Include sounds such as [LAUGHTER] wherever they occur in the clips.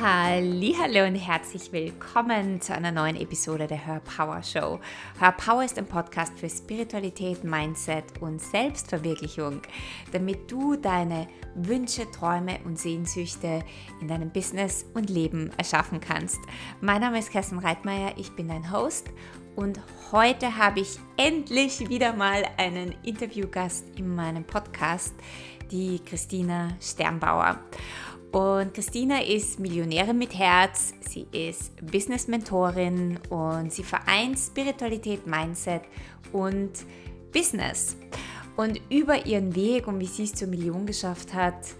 Hallo und herzlich willkommen zu einer neuen Episode der Her Power Show. Her Power ist ein Podcast für Spiritualität, Mindset und Selbstverwirklichung, damit du deine Wünsche, Träume und Sehnsüchte in deinem Business und Leben erschaffen kannst. Mein Name ist Kerstin Reitmeier, ich bin dein Host und heute habe ich endlich wieder mal einen Interviewgast in meinem Podcast, die Christina Sternbauer. Und Christina ist Millionärin mit Herz, sie ist Business-Mentorin und sie vereint Spiritualität, Mindset und Business. Und über ihren Weg und wie sie es zur Million geschafft hat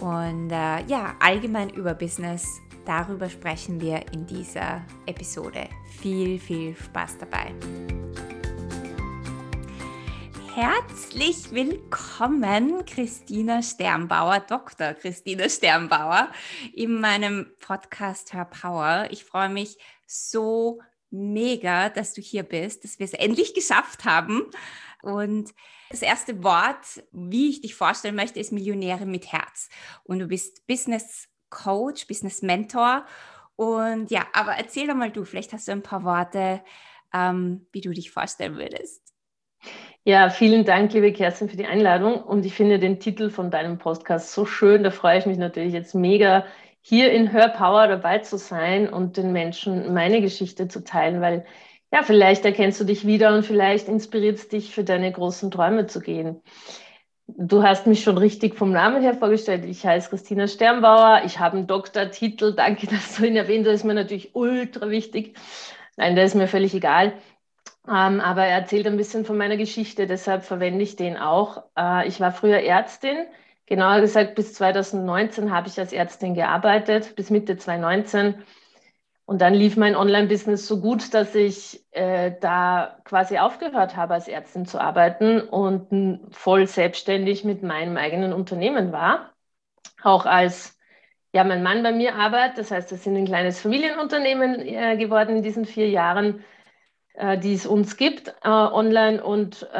und äh, ja, allgemein über Business, darüber sprechen wir in dieser Episode. Viel, viel Spaß dabei. Herzlich willkommen, Christina Sternbauer, Dr. Christina Sternbauer, in meinem Podcast Her Power. Ich freue mich so mega, dass du hier bist, dass wir es endlich geschafft haben. Und das erste Wort, wie ich dich vorstellen möchte, ist Millionäre mit Herz. Und du bist Business Coach, Business Mentor. Und ja, aber erzähl doch mal du, vielleicht hast du ein paar Worte, ähm, wie du dich vorstellen würdest. Ja, vielen Dank, liebe Kerstin, für die Einladung. Und ich finde den Titel von deinem Podcast so schön. Da freue ich mich natürlich jetzt mega, hier in Hör Power dabei zu sein und den Menschen meine Geschichte zu teilen, weil ja, vielleicht erkennst du dich wieder und vielleicht inspiriert es dich, für deine großen Träume zu gehen. Du hast mich schon richtig vom Namen her vorgestellt. Ich heiße Christina Sternbauer. Ich habe einen Doktortitel. Danke, dass du ihn erwähnt hast. Das ist mir natürlich ultra wichtig. Nein, der ist mir völlig egal. Ähm, aber er erzählt ein bisschen von meiner Geschichte, deshalb verwende ich den auch. Äh, ich war früher Ärztin, genauer gesagt bis 2019 habe ich als Ärztin gearbeitet, bis Mitte 2019. Und dann lief mein Online-Business so gut, dass ich äh, da quasi aufgehört habe, als Ärztin zu arbeiten und voll selbstständig mit meinem eigenen Unternehmen war. Auch als ja, mein Mann bei mir arbeitet, das heißt, wir sind ein kleines Familienunternehmen äh, geworden in diesen vier Jahren die es uns gibt äh, online. Und äh,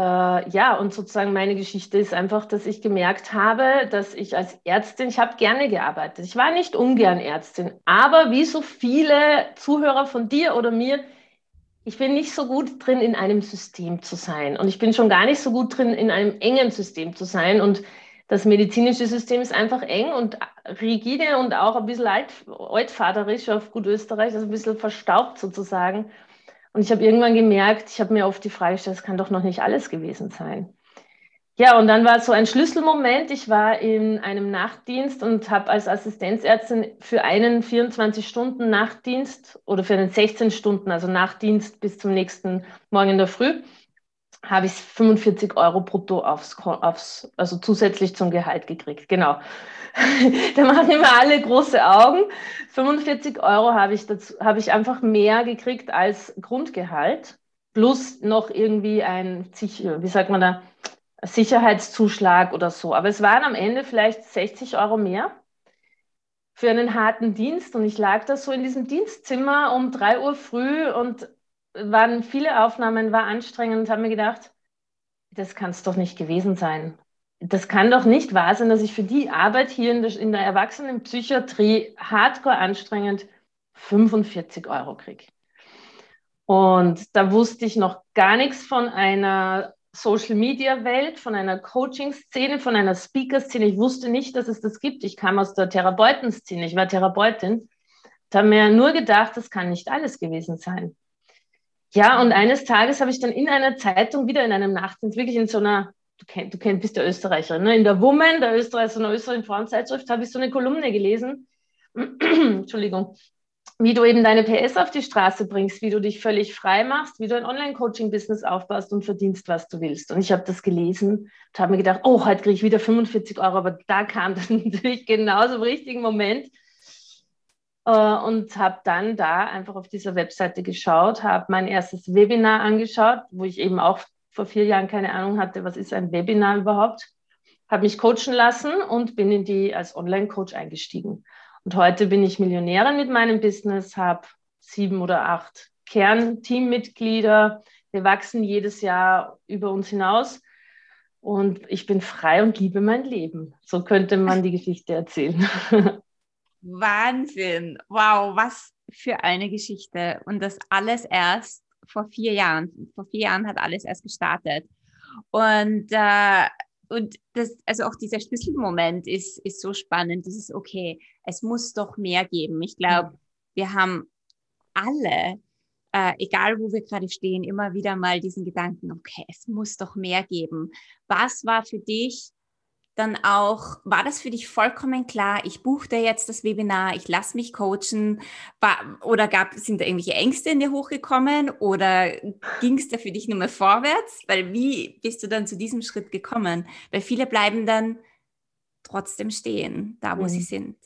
ja, und sozusagen meine Geschichte ist einfach, dass ich gemerkt habe, dass ich als Ärztin, ich habe gerne gearbeitet. Ich war nicht ungern Ärztin, aber wie so viele Zuhörer von dir oder mir, ich bin nicht so gut drin, in einem System zu sein. Und ich bin schon gar nicht so gut drin, in einem engen System zu sein. Und das medizinische System ist einfach eng und rigide und auch ein bisschen alt, altvaterisch auf gut Österreich, also ein bisschen verstaubt sozusagen. Und ich habe irgendwann gemerkt, ich habe mir oft die Frage gestellt, das kann doch noch nicht alles gewesen sein. Ja, und dann war so ein Schlüsselmoment. Ich war in einem Nachtdienst und habe als Assistenzärztin für einen 24-Stunden-Nachtdienst oder für einen 16 Stunden, also Nachtdienst bis zum nächsten Morgen in der Früh, habe ich 45 Euro brutto aufs, aufs, also zusätzlich zum Gehalt gekriegt. Genau. [LAUGHS] da machen immer alle große Augen. 45 Euro habe ich, dazu, habe ich einfach mehr gekriegt als Grundgehalt, plus noch irgendwie ein, wie sagt man da, Sicherheitszuschlag oder so. Aber es waren am Ende vielleicht 60 Euro mehr für einen harten Dienst. Und ich lag da so in diesem Dienstzimmer um 3 Uhr früh und waren viele Aufnahmen, war anstrengend und habe mir gedacht, das kann es doch nicht gewesen sein das kann doch nicht wahr sein, dass ich für die Arbeit hier in der, in der Erwachsenenpsychiatrie hardcore anstrengend 45 Euro kriege. Und da wusste ich noch gar nichts von einer Social Media Welt, von einer Coaching-Szene, von einer Speaker-Szene. Ich wusste nicht, dass es das gibt. Ich kam aus der Therapeuten-Szene. Ich war Therapeutin. Da habe mir nur gedacht, das kann nicht alles gewesen sein. Ja, und eines Tages habe ich dann in einer Zeitung wieder in einem Nachtdienst, wirklich in so einer du, kenn, du kenn, bist ja Österreicherin, ne? in der Woman, der Österreicher, so einer österreichischen Frauenzeitschrift, habe ich so eine Kolumne gelesen. [CLEARS THROAT] Entschuldigung. Wie du eben deine PS auf die Straße bringst, wie du dich völlig frei machst, wie du ein Online-Coaching-Business aufbaust und verdienst, was du willst. Und ich habe das gelesen und habe mir gedacht, oh, heute kriege ich wieder 45 Euro, aber da kam das [LAUGHS] natürlich genauso im richtigen Moment. Uh, und habe dann da einfach auf dieser Webseite geschaut, habe mein erstes Webinar angeschaut, wo ich eben auch vor vier Jahren keine Ahnung hatte, was ist ein Webinar überhaupt, habe mich coachen lassen und bin in die als Online-Coach eingestiegen. Und heute bin ich Millionärin mit meinem Business, habe sieben oder acht Kernteammitglieder. Wir wachsen jedes Jahr über uns hinaus und ich bin frei und liebe mein Leben. So könnte man die Geschichte erzählen. [LAUGHS] Wahnsinn. Wow, was für eine Geschichte. Und das alles erst vor vier Jahren. Vor vier Jahren hat alles erst gestartet. Und, äh, und das, also auch dieser Schlüsselmoment ist, ist so spannend. Das ist okay. Es muss doch mehr geben. Ich glaube, mhm. wir haben alle, äh, egal wo wir gerade stehen, immer wieder mal diesen Gedanken, okay, es muss doch mehr geben. Was war für dich dann auch, war das für dich vollkommen klar, ich buche dir jetzt das Webinar, ich lasse mich coachen, war, oder gab, sind da irgendwelche Ängste in dir hochgekommen oder ging es da für dich nur mehr vorwärts? Weil wie bist du dann zu diesem Schritt gekommen? Weil viele bleiben dann trotzdem stehen, da wo mhm. sie sind.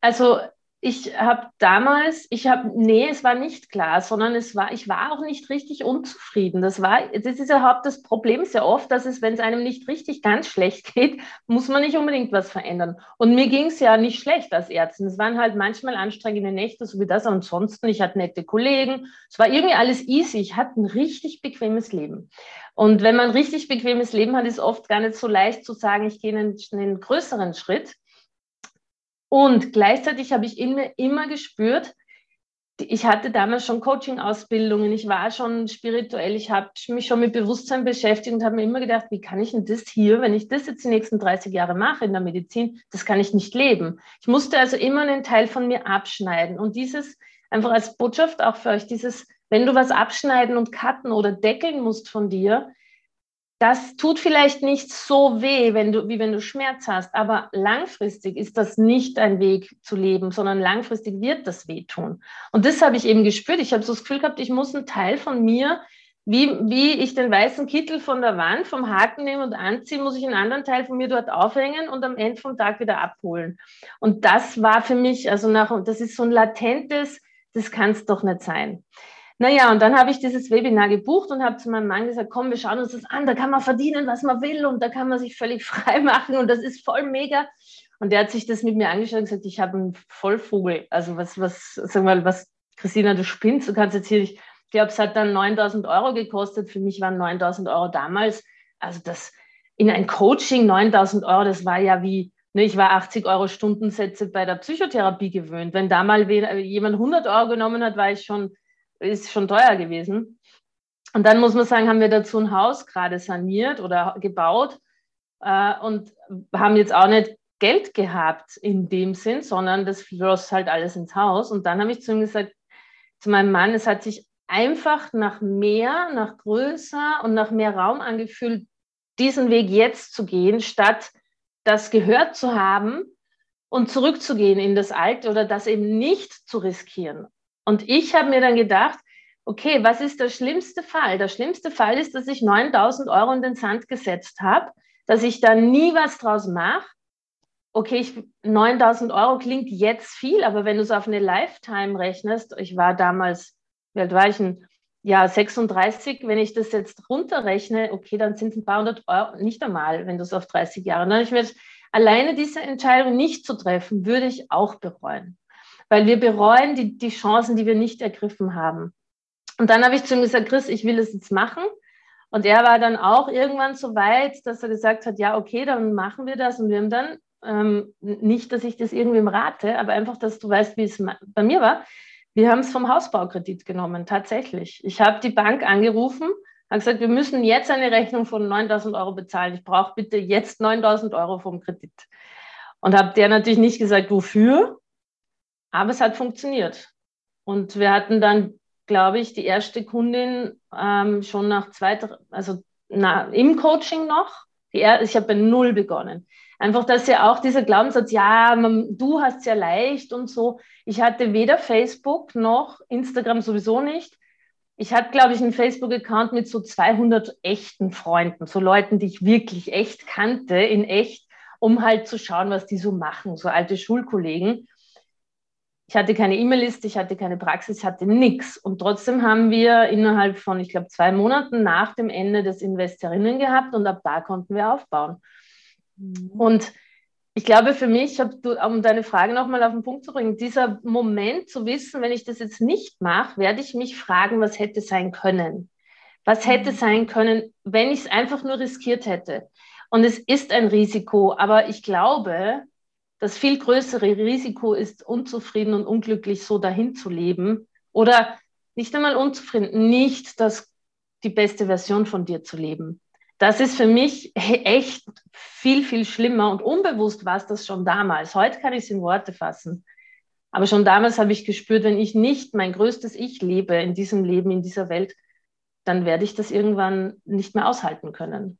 Also ich habe damals, ich habe, nee, es war nicht klar, sondern es war, ich war auch nicht richtig unzufrieden. Das war, das ist überhaupt das Problem sehr oft, dass es, wenn es einem nicht richtig ganz schlecht [LAUGHS] geht, muss man nicht unbedingt was verändern. Und mir ging es ja nicht schlecht als Ärztin. Es waren halt manchmal anstrengende Nächte, so wie das. Ansonsten, ich hatte nette Kollegen. Es war irgendwie alles easy. Ich hatte ein richtig bequemes Leben. Und wenn man ein richtig bequemes Leben hat, ist oft gar nicht so leicht zu sagen, ich gehe einen, einen größeren Schritt. Und gleichzeitig habe ich in mir immer gespürt, ich hatte damals schon Coaching-Ausbildungen, ich war schon spirituell, ich habe mich schon mit Bewusstsein beschäftigt und habe mir immer gedacht, wie kann ich denn das hier, wenn ich das jetzt die nächsten 30 Jahre mache in der Medizin, das kann ich nicht leben. Ich musste also immer einen Teil von mir abschneiden. Und dieses, einfach als Botschaft auch für euch, dieses, wenn du was abschneiden und cutten oder deckeln musst von dir, das tut vielleicht nicht so weh, wenn du, wie wenn du Schmerz hast, aber langfristig ist das nicht ein Weg zu leben, sondern langfristig wird das wehtun. Und das habe ich eben gespürt. Ich habe so das Gefühl gehabt, ich muss einen Teil von mir, wie, wie ich den weißen Kittel von der Wand vom Haken nehmen und anziehen, muss ich einen anderen Teil von mir dort aufhängen und am Ende vom Tag wieder abholen. Und das war für mich, also nach, das ist so ein latentes, das kann es doch nicht sein. Naja, und dann habe ich dieses Webinar gebucht und habe zu meinem Mann gesagt, komm, wir schauen uns das an, da kann man verdienen, was man will und da kann man sich völlig [LAUGHS] frei machen und das ist voll mega. Und der hat sich das mit mir angeschaut und gesagt, ich habe einen Vollvogel. Also was, was, sag mal, was, Christina, du spinnst, du kannst jetzt hier nicht, ich glaube, es hat dann 9000 Euro gekostet. Für mich waren 9000 Euro damals, also das in ein Coaching 9000 Euro, das war ja wie, ne, ich war 80 Euro Stundensätze bei der Psychotherapie gewöhnt. Wenn da mal jemand 100 Euro genommen hat, war ich schon ist schon teuer gewesen. Und dann muss man sagen, haben wir dazu ein Haus gerade saniert oder gebaut äh, und haben jetzt auch nicht Geld gehabt in dem Sinn, sondern das floss halt alles ins Haus. Und dann habe ich zu ihm gesagt, zu meinem Mann, es hat sich einfach nach mehr, nach größer und nach mehr Raum angefühlt, diesen Weg jetzt zu gehen, statt das gehört zu haben und zurückzugehen in das Alte oder das eben nicht zu riskieren. Und ich habe mir dann gedacht, okay, was ist der schlimmste Fall? Der schlimmste Fall ist, dass ich 9000 Euro in den Sand gesetzt habe, dass ich da nie was draus mache. Okay, ich, 9000 Euro klingt jetzt viel, aber wenn du es auf eine Lifetime rechnest, ich war damals, wie alt war ich denn? Ja, 36, wenn ich das jetzt runterrechne, okay, dann sind es ein paar hundert Euro, nicht einmal, wenn du es auf 30 Jahre. Dann ich mir alleine diese Entscheidung nicht zu treffen, würde ich auch bereuen weil wir bereuen die, die Chancen, die wir nicht ergriffen haben. Und dann habe ich zu ihm gesagt, Chris, ich will es jetzt machen. Und er war dann auch irgendwann so weit, dass er gesagt hat, ja, okay, dann machen wir das. Und wir haben dann, ähm, nicht, dass ich das irgendwem rate, aber einfach, dass du weißt, wie es bei mir war. Wir haben es vom Hausbaukredit genommen, tatsächlich. Ich habe die Bank angerufen, habe gesagt, wir müssen jetzt eine Rechnung von 9000 Euro bezahlen. Ich brauche bitte jetzt 9000 Euro vom Kredit. Und habe der natürlich nicht gesagt, wofür, aber es hat funktioniert. Und wir hatten dann, glaube ich, die erste Kundin ähm, schon nach zwei, also na, im Coaching noch. Er, ich habe bei Null begonnen. Einfach, dass ja auch dieser Glaubenssatz, ja, man, du hast es ja leicht und so. Ich hatte weder Facebook noch Instagram sowieso nicht. Ich hatte, glaube ich, einen Facebook-Account mit so 200 echten Freunden, so Leuten, die ich wirklich echt kannte, in echt, um halt zu schauen, was die so machen, so alte Schulkollegen. Ich hatte keine E-Mail-Liste, ich hatte keine Praxis, ich hatte nichts. Und trotzdem haben wir innerhalb von, ich glaube, zwei Monaten nach dem Ende des Investorinnen gehabt und ab da konnten wir aufbauen. Mhm. Und ich glaube für mich, um deine Frage nochmal auf den Punkt zu bringen, dieser Moment zu wissen, wenn ich das jetzt nicht mache, werde ich mich fragen, was hätte sein können. Was hätte mhm. sein können, wenn ich es einfach nur riskiert hätte. Und es ist ein Risiko, aber ich glaube, das viel größere Risiko ist, unzufrieden und unglücklich so dahin zu leben oder nicht einmal unzufrieden, nicht das, die beste Version von dir zu leben. Das ist für mich echt viel, viel schlimmer und unbewusst war es das schon damals. Heute kann ich es in Worte fassen. Aber schon damals habe ich gespürt, wenn ich nicht mein größtes Ich lebe in diesem Leben, in dieser Welt, dann werde ich das irgendwann nicht mehr aushalten können.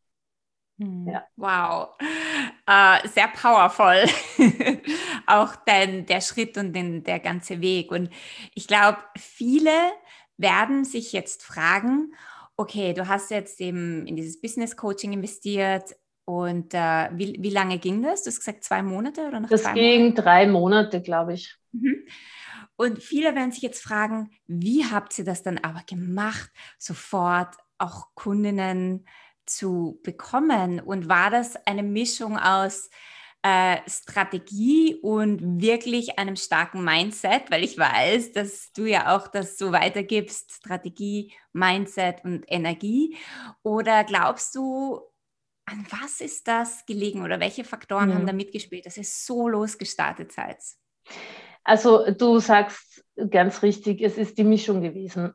Hm. Ja. Wow, äh, sehr powerful. [LAUGHS] auch dein, der Schritt und den, der ganze Weg. Und ich glaube, viele werden sich jetzt fragen, okay, du hast jetzt eben in dieses Business Coaching investiert und äh, wie, wie lange ging das? Du hast gesagt zwei Monate oder noch Das ging Monate? drei Monate, glaube ich. Mhm. Und viele werden sich jetzt fragen, wie habt ihr das dann aber gemacht, sofort auch Kundinnen zu bekommen? Und war das eine Mischung aus äh, Strategie und wirklich einem starken Mindset, weil ich weiß, dass du ja auch das so weitergibst, Strategie, Mindset und Energie. Oder glaubst du, an was ist das gelegen oder welche Faktoren mhm. haben da mitgespielt, dass ihr so losgestartet seid? Also du sagst ganz richtig, es ist die Mischung gewesen.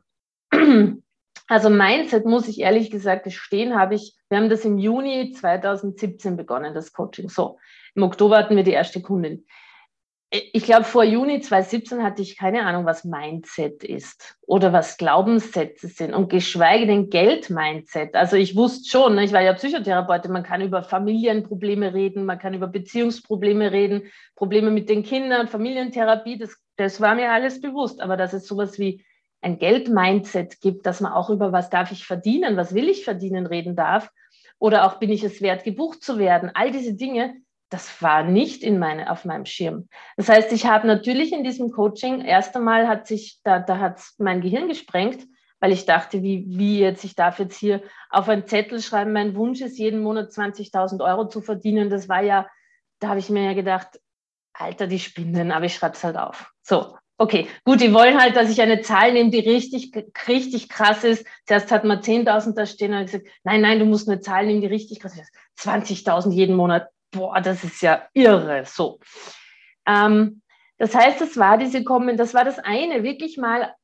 Also Mindset, muss ich ehrlich gesagt gestehen, habe ich, wir haben das im Juni 2017 begonnen, das Coaching. So, im Oktober hatten wir die erste Kundin. Ich glaube, vor Juni 2017 hatte ich keine Ahnung, was Mindset ist oder was Glaubenssätze sind und geschweige denn Geld-Mindset. Also ich wusste schon, ne, ich war ja Psychotherapeutin, man kann über Familienprobleme reden, man kann über Beziehungsprobleme reden, Probleme mit den Kindern, Familientherapie, das, das war mir alles bewusst. Aber dass es sowas wie ein Geld-Mindset gibt, dass man auch über was darf ich verdienen, was will ich verdienen reden darf oder auch bin ich es wert, gebucht zu werden. All diese Dinge, das war nicht in meine, auf meinem Schirm. Das heißt, ich habe natürlich in diesem Coaching, erst einmal hat sich, da, da hat mein Gehirn gesprengt, weil ich dachte, wie, wie jetzt, ich darf jetzt hier auf einen Zettel schreiben, mein Wunsch ist, jeden Monat 20.000 Euro zu verdienen. Das war ja, da habe ich mir ja gedacht, Alter, die Spinnen, aber ich schreibe es halt auf. So, Okay, gut, die wollen halt, dass ich eine Zahl nehme, die richtig, richtig krass ist. Zuerst hat man 10.000 da stehen und gesagt, nein, nein, du musst eine Zahl nehmen, die richtig krass ist. 20.000 jeden Monat. Boah, das ist ja irre. So. Ähm, das heißt, das war diese Kommen, das war das eine, wirklich mal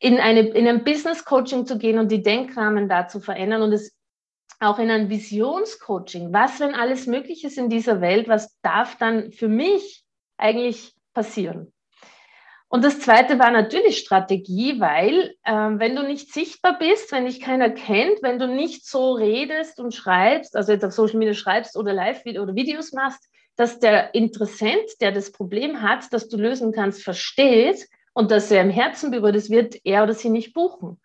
in, eine, in ein Business Coaching zu gehen und die Denkrahmen da zu verändern und es auch in ein Visionscoaching. Was, wenn alles möglich ist in dieser Welt, was darf dann für mich eigentlich passieren? Und das zweite war natürlich Strategie, weil ähm, wenn du nicht sichtbar bist, wenn dich keiner kennt, wenn du nicht so redest und schreibst, also jetzt auf Social Media schreibst oder live oder Videos machst, dass der Interessent, der das Problem hat, das du lösen kannst, versteht und dass er im Herzen berührt ist, wird er oder sie nicht buchen.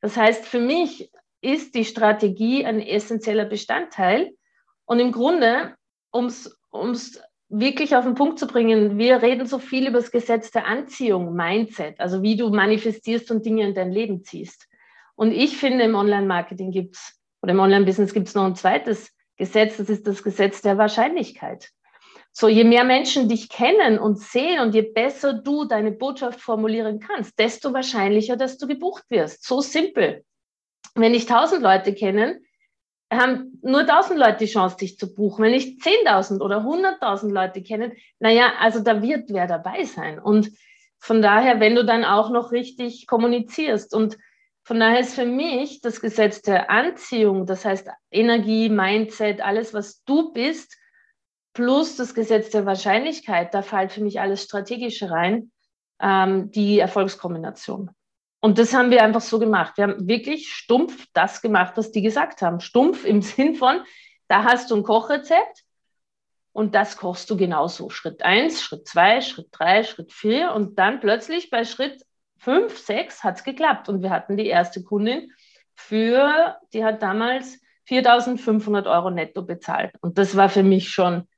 Das heißt, für mich ist die Strategie ein essentieller Bestandteil. Und im Grunde, um es wirklich auf den Punkt zu bringen, wir reden so viel über das Gesetz der Anziehung, Mindset, also wie du manifestierst und Dinge in dein Leben ziehst. Und ich finde, im Online-Marketing gibt es, oder im Online-Business gibt es noch ein zweites Gesetz, das ist das Gesetz der Wahrscheinlichkeit. So, je mehr Menschen dich kennen und sehen und je besser du deine Botschaft formulieren kannst, desto wahrscheinlicher, dass du gebucht wirst. So simpel. Wenn dich tausend Leute kennen, haben nur 1000 Leute die Chance, dich zu buchen. Wenn ich 10.000 oder 100.000 Leute kenne, naja, also da wird wer dabei sein. Und von daher, wenn du dann auch noch richtig kommunizierst und von daher ist für mich das Gesetz der Anziehung, das heißt Energie, Mindset, alles, was du bist, plus das Gesetz der Wahrscheinlichkeit, da fällt für mich alles Strategische rein, ähm, die Erfolgskombination. Und das haben wir einfach so gemacht. Wir haben wirklich stumpf das gemacht, was die gesagt haben. Stumpf im [LAUGHS] Sinn von, da hast du ein Kochrezept und das kochst du genauso. Schritt eins, Schritt zwei, Schritt drei, Schritt vier und dann plötzlich bei Schritt fünf, sechs hat es geklappt. Und wir hatten die erste Kundin für, die hat damals 4.500 Euro netto bezahlt. Und das war für mich schon,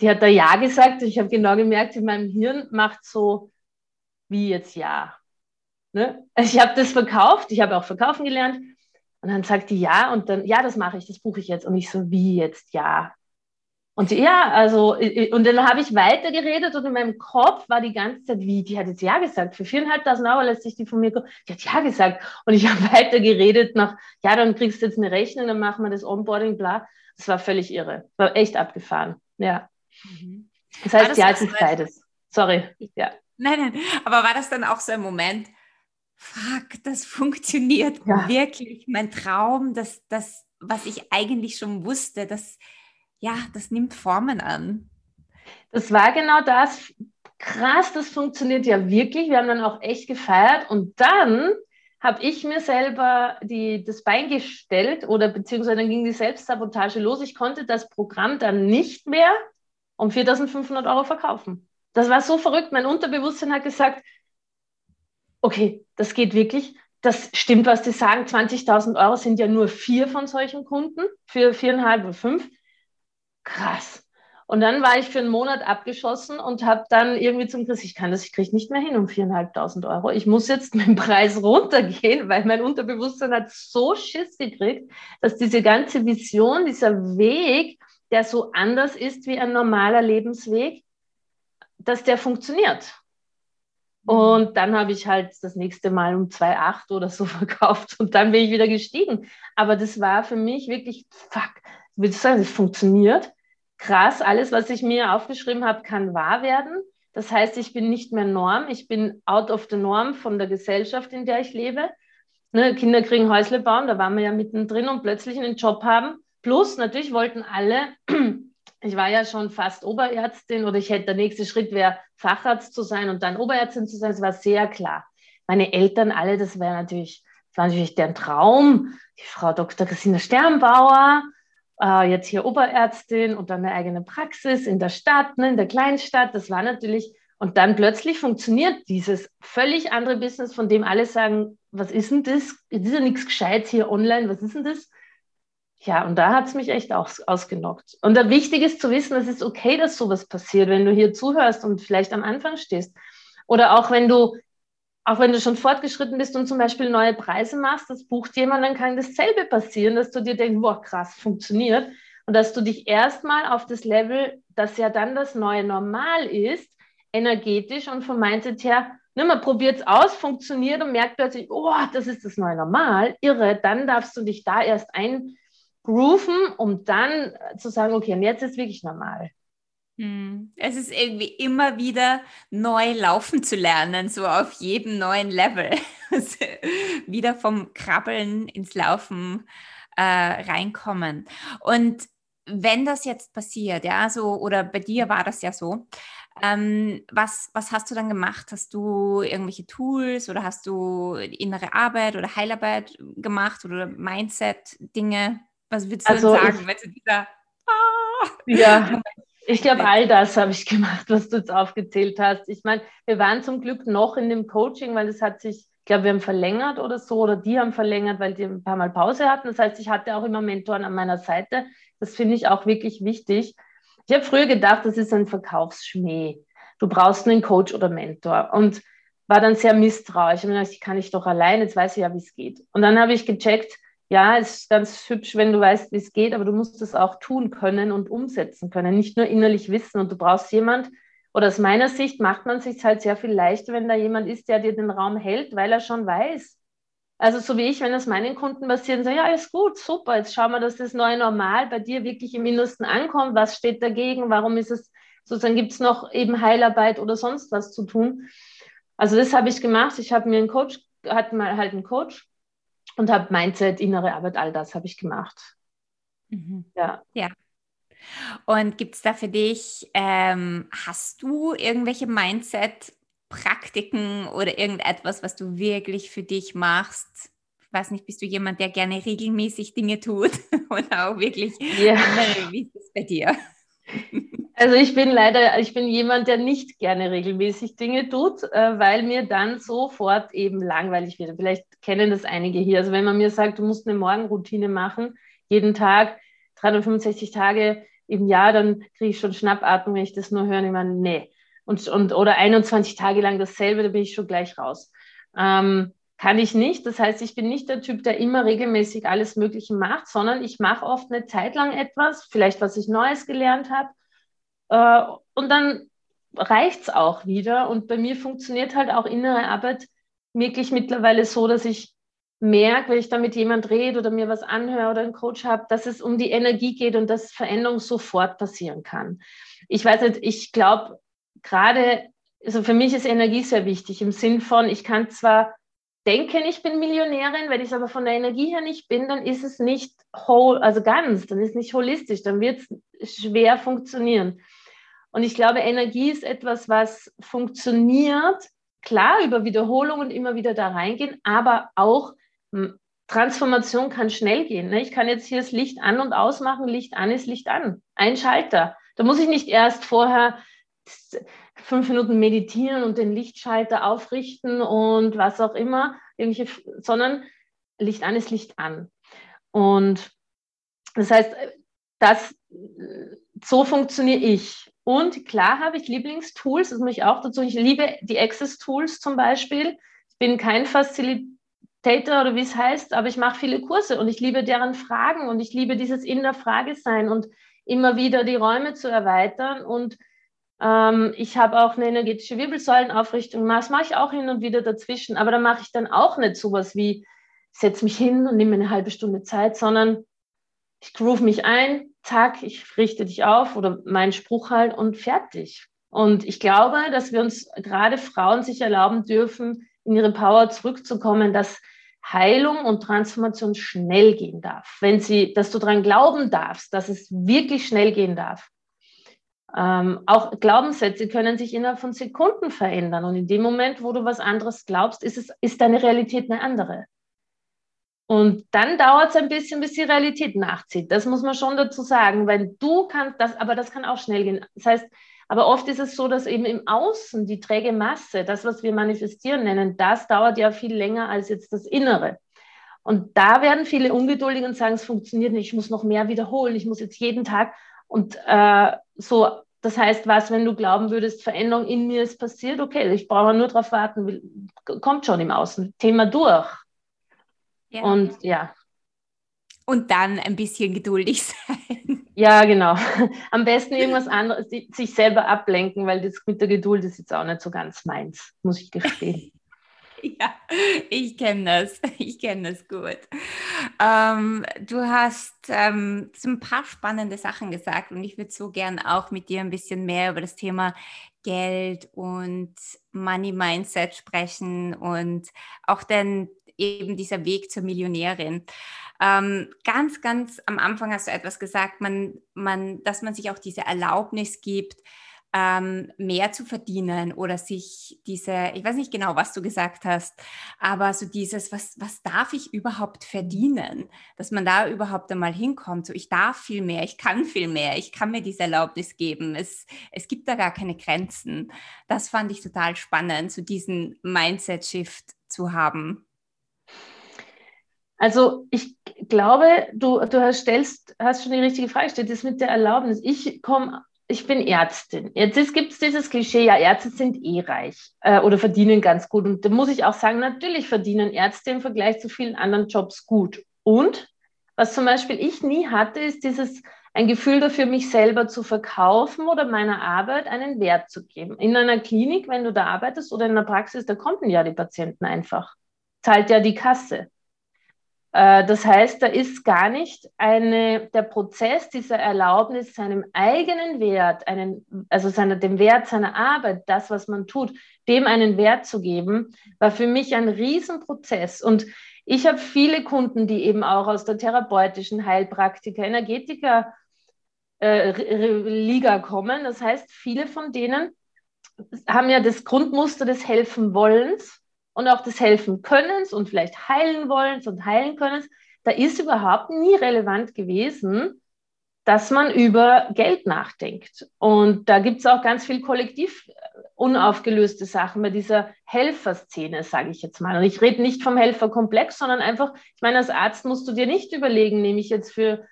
die hat da Ja gesagt. Ich habe genau gemerkt, in meinem Hirn macht so, wie jetzt Ja. Ne? Also ich habe das verkauft, ich habe auch verkaufen gelernt. Und dann sagt die ja und dann, ja, das mache ich, das buche ich jetzt. Und ich so, wie jetzt ja? Und sie, ja, also, und dann habe ich weitergeredet und in meinem Kopf war die ganze Zeit, wie, die hat jetzt ja gesagt, für 4.500 Euro lässt sich die von mir, die hat ja gesagt. Und ich [LAUGHS] habe weitergeredet nach, ja, dann kriegst du jetzt eine Rechnung, dann machen wir das Onboarding, bla. Das war völlig irre, war echt abgefahren, ja. Mhm. Das heißt, das ja, es ist beides. Sorry. Ja. Nein, nein. Aber war das dann auch so ein Moment, fuck, das funktioniert ja. wirklich. Mein Traum, das, das, was ich eigentlich schon wusste, das, ja, das nimmt Formen an. Das war genau das. Krass, das funktioniert ja wirklich. Wir haben dann auch echt gefeiert. Und dann habe ich mir selber die, das Bein gestellt oder beziehungsweise dann ging die Selbstsabotage los. Ich konnte das Programm dann nicht mehr um 4.500 Euro verkaufen. Das war so verrückt. Mein Unterbewusstsein hat gesagt, okay, das geht wirklich. Das stimmt, was die sagen. 20.000 Euro sind ja nur vier von solchen Kunden, für viereinhalb oder fünf. Krass. Und dann war ich für einen Monat abgeschossen und habe dann irgendwie zum Chris, ich kann das, ich kriege nicht mehr hin um 4.500 Euro. Ich muss jetzt [LAUGHS] mit dem Preis runtergehen, weil mein Unterbewusstsein hat so Schiss gekriegt, dass diese ganze Vision, dieser Weg, der so anders ist wie ein normaler Lebensweg, dass der funktioniert. Und dann habe ich halt das nächste Mal um 2,8 oder so [LAUGHS] verkauft und dann bin ich wieder gestiegen. Aber das war für mich wirklich, fuck, würde ich sagen, es funktioniert. Krass, alles, was ich mir aufgeschrieben habe, kann wahr werden. Das heißt, ich bin nicht mehr Norm, ich bin out of the norm von der Gesellschaft, in der ich lebe. Ne, Kinder kriegen Häusle bauen, da waren wir ja mittendrin und plötzlich einen Job haben. Plus, natürlich wollten alle [CLEARS THROAT] ich war ja schon fast Oberärztin oder ich hätte, der nächste Schritt wäre, Facharzt zu sein und dann Oberärztin zu sein. Das war sehr klar. Meine Eltern alle, das wäre natürlich, das war natürlich deren Traum. Die Frau Dr. Christina Sternbauer, äh, jetzt hier Oberärztin und dann eine eigene Praxis in der Stadt, ne, in der Kleinstadt. Das war natürlich, und dann plötzlich funktioniert dieses völlig andere Business, von dem alle sagen, was ist denn das? Es ist ja nichts Gescheites hier online, was ist denn das? Ja, und da hat es mich echt aus, ausgenockt. Und da wichtig ist zu wissen, es ist okay, dass sowas passiert, wenn du hier zuhörst und vielleicht am Anfang stehst. Oder auch wenn du, auch wenn du schon fortgeschritten bist und zum Beispiel neue Preise machst, das bucht jemand, dann kann dasselbe passieren, dass du dir denkst, boah, krass, funktioniert. Und dass du dich erstmal auf das Level, das ja dann das neue Normal ist, energetisch und vom Mindset her, ne, man probiert es aus, funktioniert und merkt plötzlich, oh, das ist das neue Normal, irre, dann darfst du dich da erst ein grooven, um dann zu sagen, okay, und jetzt ist wirklich normal. Hm. Es ist irgendwie immer wieder neu laufen zu lernen, so auf jedem neuen Level. [LAUGHS] wieder vom Krabbeln ins Laufen äh, reinkommen. Und wenn das jetzt passiert, ja, so, oder bei dir war das ja so, ähm, was, was hast du dann gemacht? Hast du irgendwelche Tools oder hast du innere Arbeit oder Heilarbeit gemacht oder Mindset-Dinge? Was würdest du also sagen, ich, wenn du dieser ah, Ja, ich glaube, all das habe ich gemacht, was du jetzt aufgezählt hast. Ich meine, wir waren zum Glück noch in dem Coaching, weil es hat sich, ich glaube, wir haben verlängert oder so, oder die haben verlängert, weil die ein paar Mal Pause hatten. Das heißt, ich hatte auch immer Mentoren an meiner Seite. Das finde ich auch wirklich wichtig. Ich habe früher gedacht, das ist ein Verkaufsschmäh. Du brauchst einen Coach oder Mentor. Und war dann sehr misstrauisch. Und dann dachte ich, kann ich doch allein, jetzt weiß ich ja, wie es geht. Und dann habe ich gecheckt, ja, es ist ganz hübsch, wenn du weißt, wie es geht, aber du musst es auch tun können und umsetzen können, nicht nur innerlich wissen. Und du brauchst jemand, oder aus meiner Sicht macht man es sich halt sehr viel leichter, wenn da jemand ist, der dir den Raum hält, weil er schon weiß. Also so wie ich, wenn das meinen Kunden passiert, sage, ja, ist gut, super, jetzt schauen wir, dass das neue Normal bei dir wirklich im Innersten ankommt. Was steht dagegen? Warum ist es, sozusagen gibt es noch eben Heilarbeit oder sonst was zu tun? Also das habe ich gemacht. Ich habe mir einen Coach, hatte mal halt einen Coach und habe Mindset, innere Arbeit, all das habe ich gemacht. Mhm. Ja. Ja. Und gibt es da für dich, ähm, hast du irgendwelche Mindset-Praktiken oder irgendetwas, was du wirklich für dich machst? Ich weiß nicht, bist du jemand, der gerne regelmäßig Dinge tut [LAUGHS] oder auch wirklich ja. andere? Wie ist das bei dir? Also ich bin leider, ich bin jemand, der nicht gerne regelmäßig Dinge tut, äh, weil mir dann sofort eben langweilig wird. Vielleicht kennen das einige hier. Also wenn man mir sagt, du musst eine Morgenroutine machen, jeden Tag, 365 Tage im Jahr, dann kriege ich schon Schnappatmung, wenn ich das nur höre. Ich meine, nee. Und, und, oder 21 Tage lang dasselbe, da bin ich schon gleich raus. Ähm, kann ich nicht. Das heißt, ich bin nicht der Typ, der immer regelmäßig alles Mögliche macht, sondern ich mache oft eine Zeit lang etwas, vielleicht was ich Neues gelernt habe äh, und dann reicht es auch wieder. Und bei mir funktioniert halt auch innere Arbeit wirklich mittlerweile so, dass ich merke, wenn ich da mit jemand rede oder mir was anhöre oder einen Coach habe, dass es um die Energie geht und dass Veränderung sofort passieren kann. Ich weiß nicht, ich glaube, gerade, also für mich ist Energie sehr wichtig im Sinn von, ich kann zwar denken, ich bin Millionärin, wenn ich es aber von der Energie her nicht bin, dann ist es nicht whole, also ganz, dann ist es nicht holistisch, dann wird es schwer funktionieren. Und ich glaube, Energie ist etwas, was funktioniert, klar über Wiederholung und immer wieder da reingehen, aber auch hm, Transformation kann schnell gehen. Ne? Ich kann jetzt hier das Licht an und ausmachen, Licht an ist Licht an. Ein Schalter. Da muss ich nicht erst vorher fünf Minuten meditieren und den Lichtschalter aufrichten und was auch immer, sondern Licht an ist Licht an. Und das heißt, das, so funktioniere ich. Und klar habe ich Lieblingstools, das muss ich auch dazu. Ich liebe die Access-Tools zum Beispiel. Ich bin kein Facilitator oder wie es heißt, aber ich mache viele Kurse und ich liebe deren Fragen und ich liebe dieses in der Frage sein und immer wieder die Räume zu erweitern. Und ähm, ich habe auch eine energetische Wirbelsäulenaufrichtung. Das mache ich auch hin und wieder dazwischen. Aber da mache ich dann auch nicht sowas wie, setze mich hin und nehme eine halbe Stunde Zeit, sondern ich groove mich ein, zack, ich richte dich auf oder mein Spruch halt und fertig. Und ich glaube, dass wir uns gerade Frauen sich erlauben dürfen, in ihre Power zurückzukommen, dass Heilung und Transformation schnell gehen darf. Wenn sie, dass du daran glauben darfst, dass es wirklich schnell gehen darf. Ähm, auch Glaubenssätze können sich innerhalb von Sekunden verändern. Und in dem Moment, wo du was anderes glaubst, ist, es, ist deine Realität eine andere. Und dann dauert es ein bisschen, bis die Realität nachzieht. Das muss man schon dazu sagen, weil du kannst das, aber das kann auch schnell gehen. Das heißt, aber oft ist es so, dass eben im Außen die träge Masse, das, was wir manifestieren nennen, das dauert ja viel länger als jetzt das Innere. Und da werden viele ungeduldig und sagen, es funktioniert nicht, ich muss noch mehr wiederholen, ich muss jetzt jeden Tag. Und äh, so, das heißt, was, wenn du glauben würdest, Veränderung in mir ist passiert, okay, ich brauche nur darauf warten, kommt schon im Außen, Thema durch. Ja. Und ja. Und dann ein bisschen geduldig [LAUGHS] sein. Ja, genau. Am besten irgendwas anderes, sich selber ablenken, weil das mit der Geduld ist jetzt auch nicht so ganz meins, muss ich gestehen. [LAUGHS] Ja, ich kenne das. [LAUGHS] Ich kenne das gut. Ähm, du hast ähm, ein paar spannende Sachen gesagt und ich würde so gern auch mit dir ein bisschen mehr über das Thema Geld und Money Mindset sprechen und auch den eben dieser Weg zur Millionärin. Ähm, ganz, ganz am Anfang hast du etwas gesagt, man, man, dass man sich auch diese Erlaubnis gibt, ähm, mehr zu verdienen oder sich diese, ich weiß nicht genau, was du gesagt hast, aber so dieses, was, was darf ich überhaupt verdienen, dass man da überhaupt einmal hinkommt, so ich darf viel mehr, ich kann viel mehr, ich kann mir diese Erlaubnis geben, es, es gibt da gar keine Grenzen. Das fand ich total spannend, so diesen Mindset-Shift zu haben. Also ich glaube, du, du stellst, hast schon die richtige Frage gestellt, das mit der Erlaubnis. Ich komme, ich bin Ärztin. Jetzt gibt es dieses Klischee, ja, Ärzte sind eh reich äh, oder verdienen ganz gut. Und da muss ich auch sagen, natürlich verdienen Ärzte im Vergleich zu vielen anderen Jobs gut. Und was zum Beispiel ich nie hatte, ist dieses ein Gefühl dafür, mich selber zu verkaufen oder meiner Arbeit einen Wert zu geben. In einer Klinik, wenn du da arbeitest oder in einer Praxis, da kommen ja die Patienten einfach. Zahlt ja die Kasse. Äh, das heißt, da ist gar nicht eine, der Prozess dieser Erlaubnis, seinem eigenen Wert, einen, also seine, dem Wert seiner Arbeit, das, was man tut, dem einen Wert zu geben, war für mich ein Riesenprozess. Und ich habe viele Kunden, die eben auch aus der therapeutischen Heilpraktiker, Energetiker äh, Liga kommen. Das heißt, viele von denen haben ja das Grundmuster des Helfenwollens und auch des Helfen Könnens und vielleicht heilen Wollens und heilen Könnens, da ist überhaupt nie relevant gewesen, dass man über Geld nachdenkt. Und da gibt es auch ganz viel kollektiv unaufgelöste Sachen bei dieser Helferszene, sage ich jetzt mal. Und ich rede nicht vom Helferkomplex, sondern einfach, ich meine, als Arzt musst du dir nicht überlegen, nehme ich jetzt für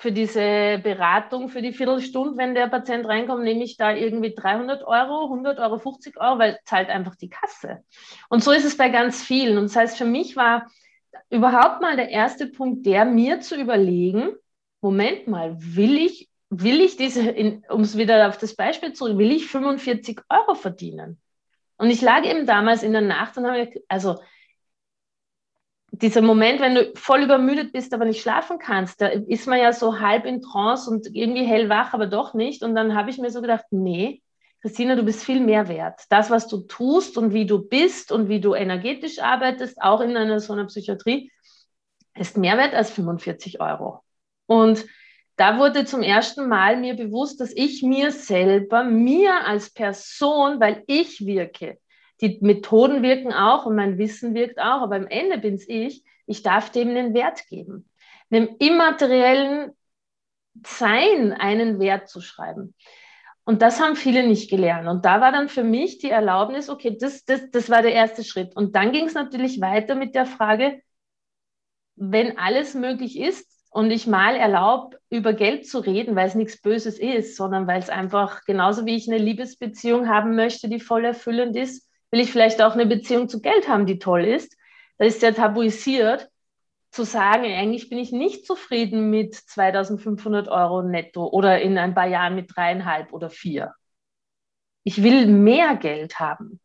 für diese Beratung, für die Viertelstunde, wenn der Patient reinkommt, nehme ich da irgendwie 300 Euro, 100 Euro, 50 Euro, weil zahlt einfach die Kasse. Und so ist es bei ganz vielen. Und das heißt, für mich war überhaupt mal der erste Punkt, der mir zu überlegen, Moment mal, will ich, will ich diese, um es wieder auf das Beispiel zurück, will ich 45 Euro verdienen? Und ich lag eben damals in der Nacht und habe, also dieser Moment, wenn du voll übermüdet bist, aber nicht schlafen kannst, da ist man ja so halb in Trance und irgendwie hellwach, aber doch nicht. Und dann habe ich mir so gedacht, nee, Christina, du bist viel mehr wert. Das, was du tust und wie du bist und wie du energetisch arbeitest, auch in einer so einer Psychiatrie, ist mehr wert als 45 Euro. Und da wurde zum ersten Mal mir bewusst, dass ich mir selber, mir als Person, weil ich wirke, die Methoden wirken auch und mein Wissen wirkt auch, aber am Ende bin es ich, ich darf dem einen Wert geben, einem immateriellen Sein einen Wert zu schreiben. Und das haben viele nicht gelernt. Und da war dann für mich die Erlaubnis, okay, das, das, das war der erste Schritt. Und dann ging es natürlich weiter mit der Frage, wenn alles möglich ist und ich mal erlaube, über Geld zu reden, weil es nichts Böses ist, sondern weil es einfach genauso wie ich eine Liebesbeziehung haben möchte, die voll erfüllend ist, will ich vielleicht auch eine Beziehung zu Geld haben, die toll ist. Da ist ja tabuisiert, zu sagen, eigentlich bin ich nicht zufrieden mit 2500 Euro netto oder in ein paar Jahren mit dreieinhalb oder vier. Ich will mehr Geld haben.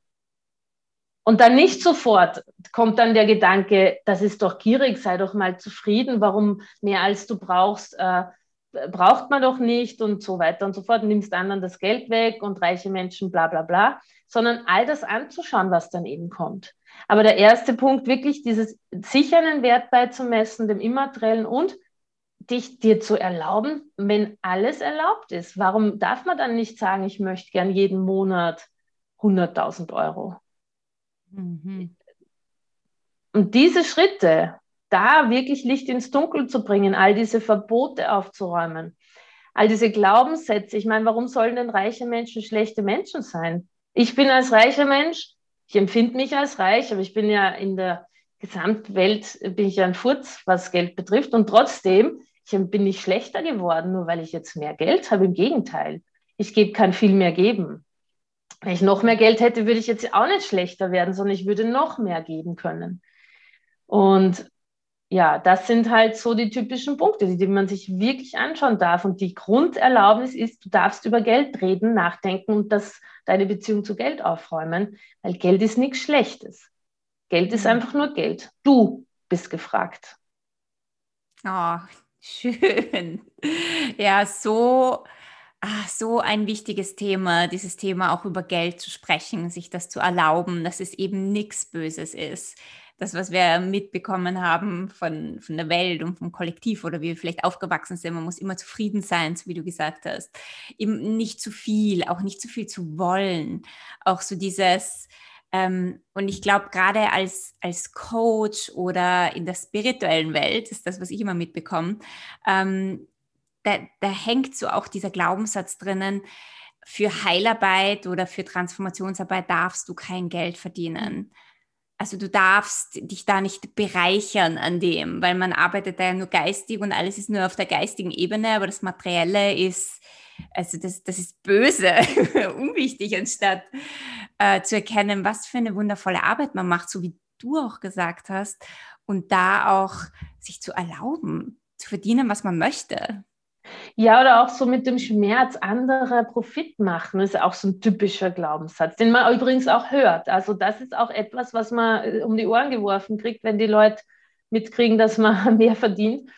Und dann nicht sofort kommt dann der Gedanke, das ist doch gierig, sei doch mal zufrieden, warum mehr als du brauchst, äh, braucht man doch nicht und so weiter und so fort, nimmst anderen das Geld weg und reiche Menschen, bla bla bla, sondern all das anzuschauen, was dann eben kommt. Aber der erste Punkt, wirklich dieses sicheren Wert beizumessen, dem immateriellen und dich dir zu erlauben, wenn alles erlaubt ist. Warum darf man dann nicht sagen, ich möchte gern jeden Monat 100.000 Euro? Mhm. Und diese Schritte, da wirklich Licht ins Dunkel zu bringen, all diese Verbote aufzuräumen, all diese Glaubenssätze. Ich meine, warum sollen denn reiche Menschen schlechte Menschen sein? Ich bin als reicher Mensch, ich empfinde mich als reich, aber ich bin ja in der Gesamtwelt, bin ich ja ein Furz, was Geld betrifft. Und trotzdem ich bin ich schlechter geworden, nur weil ich jetzt mehr Geld habe. Im Gegenteil, ich gebe, kann viel mehr geben. Wenn ich noch mehr Geld hätte, würde ich jetzt auch nicht schlechter werden, sondern ich würde noch mehr geben können. Und ja, das sind halt so die typischen Punkte, die, die man sich wirklich anschauen darf. Und die Grunderlaubnis ist, du darfst über Geld reden, nachdenken und das, deine Beziehung zu Geld aufräumen, weil Geld ist nichts Schlechtes. Geld ist mhm. einfach nur Geld. Du bist gefragt. Oh, schön. Ja, so, ach, so ein wichtiges Thema, dieses Thema auch über Geld zu sprechen, sich das zu erlauben, dass es eben nichts Böses ist das, was wir mitbekommen haben von, von der Welt und vom Kollektiv oder wie wir vielleicht aufgewachsen sind. Man muss immer zufrieden sein, so wie du gesagt hast. Eben nicht zu viel, auch nicht zu viel zu wollen. Auch so dieses, ähm, und ich glaube, gerade als, als Coach oder in der spirituellen Welt, ist das, was ich immer mitbekomme, ähm, da, da hängt so auch dieser Glaubenssatz drinnen, für Heilarbeit oder für Transformationsarbeit darfst du kein Geld verdienen also du darfst dich da nicht bereichern an dem, weil man arbeitet da ja nur geistig und alles ist nur auf der geistigen Ebene, aber das Materielle ist, also das, das ist böse, [LAUGHS] unwichtig, anstatt äh, zu erkennen, was für eine wundervolle Arbeit man macht, so wie du auch gesagt hast, und da auch sich zu erlauben, zu verdienen, was man möchte. Ja, oder auch so mit dem Schmerz anderer Profit machen, ist auch so ein typischer Glaubenssatz, den man übrigens auch hört. Also das ist auch etwas, was man äh, um die Ohren geworfen kriegt, wenn die Leute mitkriegen, dass man [LAUGHS] mehr verdient.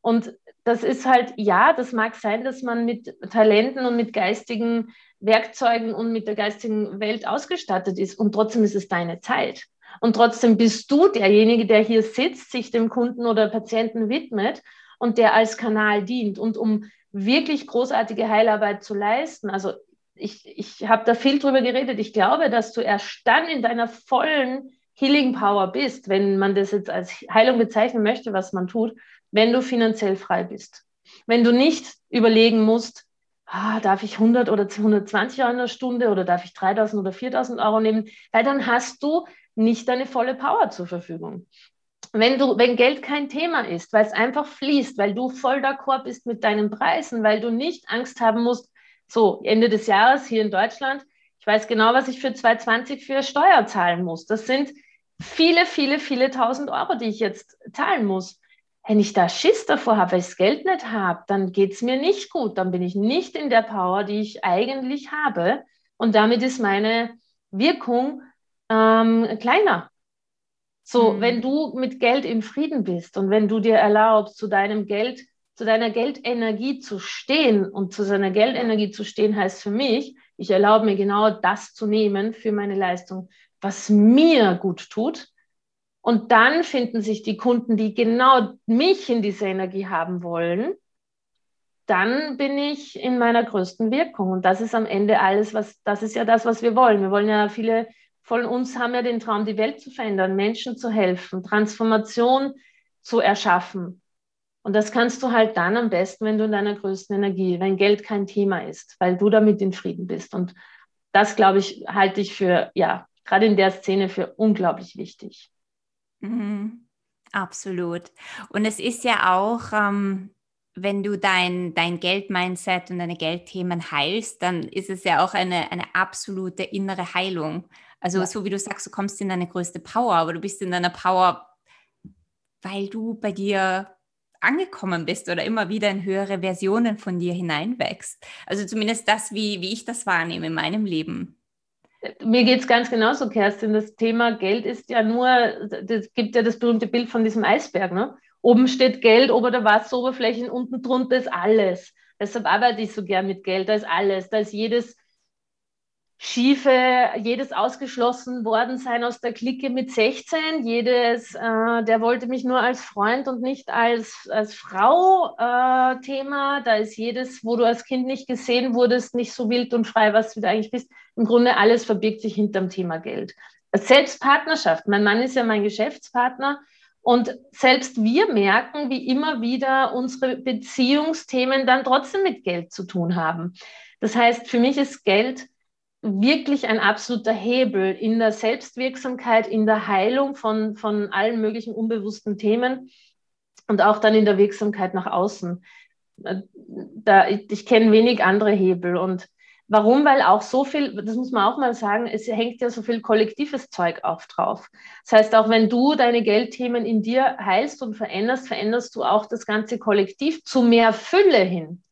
Und das ist halt, ja, das mag sein, dass man mit Talenten und mit geistigen Werkzeugen und mit der geistigen Welt ausgestattet ist. Und trotzdem ist es deine Zeit. Und trotzdem bist du derjenige, der hier sitzt, sich dem Kunden oder Patienten widmet und der als Kanal dient. Und um wirklich großartige Heilarbeit zu leisten, also ich, ich habe da viel drüber geredet, ich glaube, dass du erst dann in deiner vollen Healing Power bist, wenn man das jetzt als Heilung bezeichnen möchte, was man tut, wenn du finanziell frei bist. Wenn du nicht überlegen musst, ah, darf ich 100 oder 120 Euro in der Stunde oder darf ich 3000 oder 4000 Euro nehmen, weil dann hast du nicht deine volle Power zur Verfügung wenn du, wenn Geld kein Thema ist, weil es einfach fließt, weil du voll d'accord bist mit deinen Preisen, weil du nicht Angst haben musst, so Ende des Jahres hier in Deutschland, ich weiß genau, was ich für 2020 für Steuer zahlen muss. Das sind viele, viele, viele tausend Euro, die ich jetzt zahlen muss. Wenn ich da Schiss davor habe, weil ich das Geld nicht habe, dann geht es mir nicht gut. Dann bin ich nicht in der Power, die ich eigentlich habe. Und damit ist meine Wirkung ähm, kleiner. So, mhm. wenn du mit Geld im Frieden bist und wenn du dir erlaubst, zu deinem Geld, zu deiner Geldenergie zu stehen und zu seiner Geldenergie zu stehen, heißt für mich, ich erlaube mir genau das zu nehmen für meine Leistung, was mir gut tut. Und dann finden sich die Kunden, die genau mich in diese Energie haben wollen. Dann bin ich in meiner größten Wirkung. Und das ist am Ende alles, was, das ist ja das, was wir wollen. Wir wollen ja viele von uns haben ja den Traum, die Welt zu verändern, Menschen zu helfen, Transformation zu erschaffen. Und das kannst du halt dann am besten, wenn du in deiner größten Energie, wenn Geld kein Thema ist, weil du damit in Frieden bist. Und das, glaube ich, halte ich für, ja, gerade in der Szene für unglaublich wichtig. Mhm. Absolut. Und es ist ja auch, ähm, wenn du dein, dein Geld-Mindset und deine Geldthemen heilst, dann ist es ja auch eine, eine absolute innere Heilung. Also ja. so wie du sagst, du kommst in deine größte Power, aber du bist in deiner Power, weil du bei dir angekommen bist oder immer wieder in höhere Versionen von dir hineinwächst. Also zumindest das, wie, wie ich das wahrnehme in meinem Leben. Mir geht es ganz genauso, Kerstin. Das Thema Geld ist ja nur, es gibt ja das berühmte Bild von diesem Eisberg. Ne? Oben steht Geld, ober der Wasseroberfläche, unten drunter ist alles. Deshalb arbeite ich so gern mit Geld. Da ist alles. Da ist jedes schiefe, jedes ausgeschlossen worden sein aus der Clique mit 16, jedes, äh, der wollte mich nur als Freund und nicht als, als Frau äh, Thema. Da ist jedes, wo du als Kind nicht gesehen wurdest, nicht so wild und frei, was du da eigentlich bist. Im Grunde alles verbirgt sich hinterm Thema Geld. Selbst Partnerschaft. Mein Mann ist ja mein Geschäftspartner. Und selbst wir merken, wie immer wieder unsere Beziehungsthemen dann trotzdem mit Geld zu tun haben. Das heißt, für mich ist Geld wirklich ein absoluter Hebel in der Selbstwirksamkeit, in der Heilung von, von allen möglichen unbewussten Themen und auch dann in der Wirksamkeit nach außen. Äh, da, ich, ich kenne wenig andere Hebel und Warum? Weil auch so viel, das muss man auch mal sagen, es hängt ja so viel kollektives Zeug auf drauf. Das heißt, auch wenn du deine Geldthemen in dir heilst und veränderst, veränderst du auch das ganze Kollektiv zu mehr Fülle hin.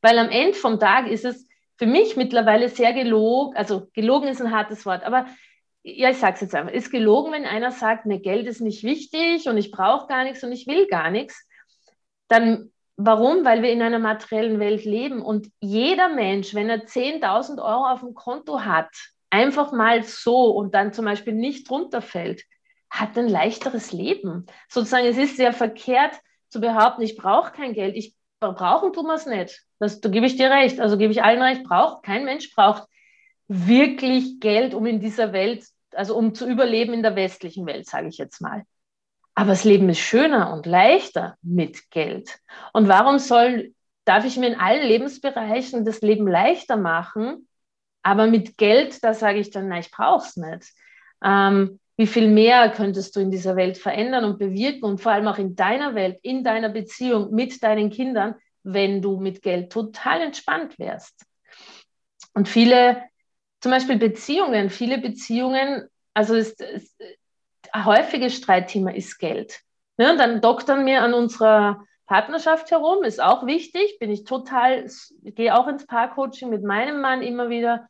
Weil am Ende vom Tag ist es, für mich mittlerweile sehr gelogen, also gelogen ist ein hartes Wort, aber ja, ich sage es jetzt einfach, ist gelogen, wenn einer sagt, mir Geld ist nicht wichtig und ich brauche gar nichts und ich will gar nichts, dann warum? Weil wir in einer materiellen Welt leben und jeder Mensch, wenn er 10.000 Euro auf dem Konto hat, einfach mal so und dann zum Beispiel nicht runterfällt, hat ein leichteres Leben. Sozusagen, es ist sehr verkehrt zu behaupten, ich brauche kein Geld, ich brauchen tun es nicht. Das, da gebe ich dir recht. Also gebe ich allen recht, braucht, kein Mensch braucht wirklich Geld, um in dieser Welt, also um zu überleben in der westlichen Welt, sage ich jetzt mal. Aber das Leben ist schöner und leichter mit Geld. Und warum soll, darf ich mir in allen Lebensbereichen das Leben leichter machen, aber mit Geld, da sage ich dann, nein, ich brauche es nicht. Ähm, wie viel mehr könntest du in dieser Welt verändern und bewirken und vor allem auch in deiner Welt, in deiner Beziehung mit deinen Kindern, wenn du mit Geld total entspannt wärst. Und viele, zum Beispiel Beziehungen, viele Beziehungen, also ist, ist, ein häufiges Streitthema ist Geld. Ja, und dann doktern wir an unserer Partnerschaft herum, ist auch wichtig, bin ich total, gehe auch ins Paarcoaching mit meinem Mann immer wieder,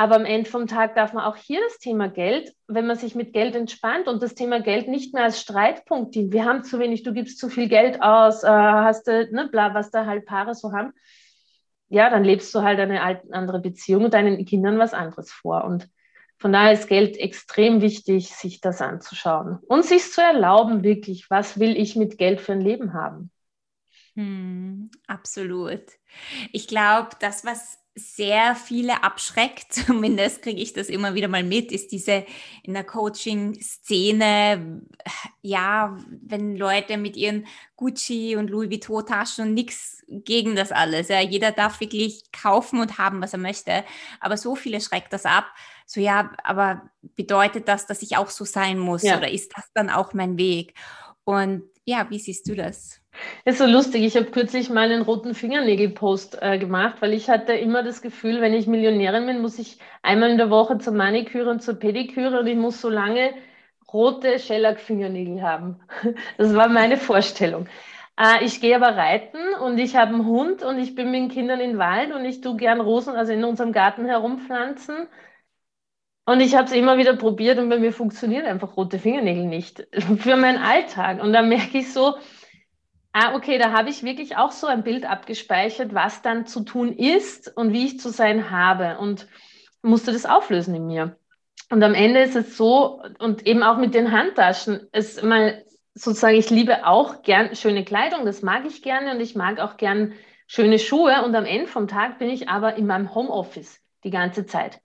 aber am Ende vom Tag darf man auch hier das Thema Geld, wenn man sich mit Geld entspannt und das Thema Geld nicht mehr als Streitpunkt dient. Wir haben zu wenig, du gibst zu viel Geld aus, äh, hast du, ne, bla, was da halt Paare so haben. Ja, dann lebst du halt eine andere Beziehung und deinen Kindern was anderes vor. Und von daher ist Geld extrem wichtig, sich das anzuschauen und sich zu erlauben, wirklich, was will ich mit Geld für ein Leben haben. Hm, absolut. Ich glaube, das, was sehr viele abschreckt, [LAUGHS] zumindest kriege ich das immer wieder mal mit, ist diese in der Coaching-Szene, ja, wenn Leute mit ihren Gucci und Louis Vuitton-Taschen und nichts gegen das alles, ja, jeder darf wirklich kaufen und haben, was er möchte, aber so viele schreckt das ab, so ja, aber bedeutet das, dass ich auch so sein muss ja. oder ist das dann auch mein Weg? Und ja, wie siehst du das? Ist so lustig. Ich habe kürzlich mal einen roten Fingernägel-Post äh, gemacht, weil ich hatte immer das Gefühl, wenn ich Millionärin bin, muss ich einmal in der Woche zur Maniküre und zur Pediküre und ich muss so lange rote Shellac-Fingernägel haben. [LAUGHS] Das war meine Vorstellung. Äh, ich gehe aber reiten und ich habe einen Hund und ich bin mit den Kindern im Wald und ich tue gern Rosen, also in unserem Garten herumpflanzen. Und ich habe es immer wieder probiert und bei mir funktionieren einfach rote Fingernägel nicht [LAUGHS] für meinen Alltag. Und dann merke ich so, ah, okay, da habe ich wirklich auch so ein Bild abgespeichert, was dann zu tun ist und wie ich zu sein habe. Und musste das auflösen in mir. Und am Ende ist es so, und eben auch mit den Handtaschen, ist mal sozusagen, ich liebe auch gern schöne Kleidung, das mag ich gerne und ich mag auch gern schöne Schuhe. Und am Ende vom Tag bin ich aber in meinem Homeoffice die ganze Zeit.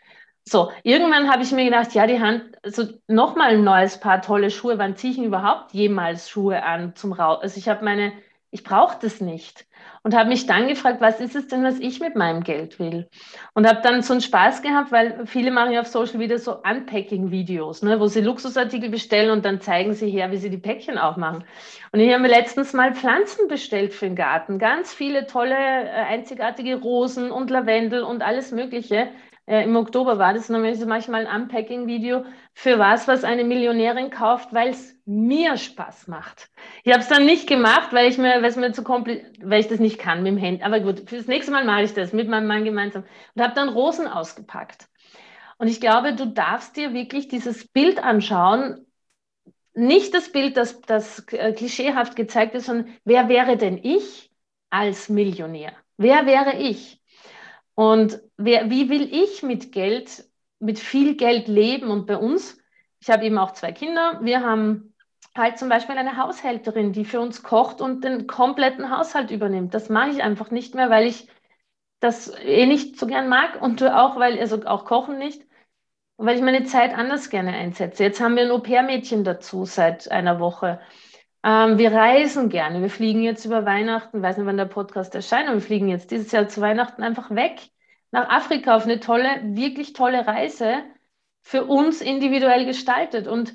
So, irgendwann habe ich mir gedacht, ja, die Hand, also nochmal ein neues Paar tolle Schuhe. Wann ziehe ich überhaupt jemals Schuhe an zum Raus? Also ich habe meine, ich brauche das nicht. Und habe mich dann gefragt, was ist es denn, was ich mit meinem Geld will? Und habe dann so einen Spaß gehabt, weil viele machen ja auf Social Media so Unpacking-Videos, ne, wo sie Luxusartikel bestellen und dann zeigen sie her, wie sie die Päckchen aufmachen. Und ich habe mir letztens mal Pflanzen bestellt für den Garten. Ganz viele tolle, äh, einzigartige Rosen und Lavendel und alles Mögliche äh, im Oktober war das, und dann ist manchmal ein Unpacking-Video für was, was eine Millionärin kauft, weil es mir Spaß macht. Ich habe es dann nicht gemacht, weil ich mir, mir zu weil ich das nicht kann mit dem Handy. Aber gut, für das nächste Mal mache ich das mit meinem Mann gemeinsam und habe dann Rosen ausgepackt. Und ich glaube, du darfst dir wirklich dieses Bild anschauen, nicht das Bild, das, das äh, klischeehaft gezeigt ist, sondern wer wäre denn ich als Millionär? Wer wäre ich? Und wer, wie will ich mit Geld, mit viel Geld leben? Und bei uns, ich habe eben auch zwei Kinder, wir haben halt zum Beispiel eine Haushälterin, die für uns kocht und den kompletten Haushalt übernimmt. Das mache ich einfach nicht mehr, weil ich das eh nicht so gern mag und auch, weil, also auch kochen nicht, weil ich meine Zeit anders gerne einsetze. Jetzt haben wir ein Au-pair-Mädchen dazu seit einer Woche. Ähm, wir reisen gerne. Wir fliegen jetzt über Weihnachten, weiß nicht, wann der Podcast erscheint, aber wir fliegen jetzt dieses Jahr zu Weihnachten einfach weg nach Afrika auf eine tolle, wirklich tolle Reise für uns individuell gestaltet. Und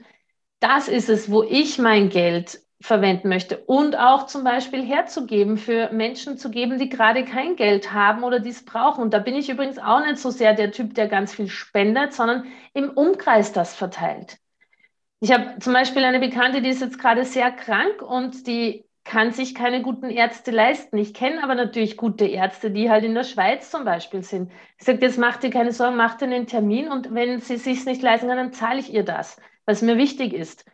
das ist es, wo ich mein Geld verwenden möchte und auch zum Beispiel herzugeben, für Menschen zu geben, die gerade kein Geld haben oder dies brauchen. Und da bin ich übrigens auch nicht so sehr der Typ, der ganz viel spendet, sondern im Umkreis das verteilt. Ich habe zum Beispiel eine Bekannte, die ist jetzt gerade sehr krank und die kann sich keine guten Ärzte leisten. Ich kenne aber natürlich gute Ärzte, die halt in der Schweiz zum Beispiel sind. Ich sage, jetzt macht ihr keine Sorgen, macht einen Termin und wenn sie sich nicht leisten kann, dann zahle ich ihr das, was mir wichtig ist.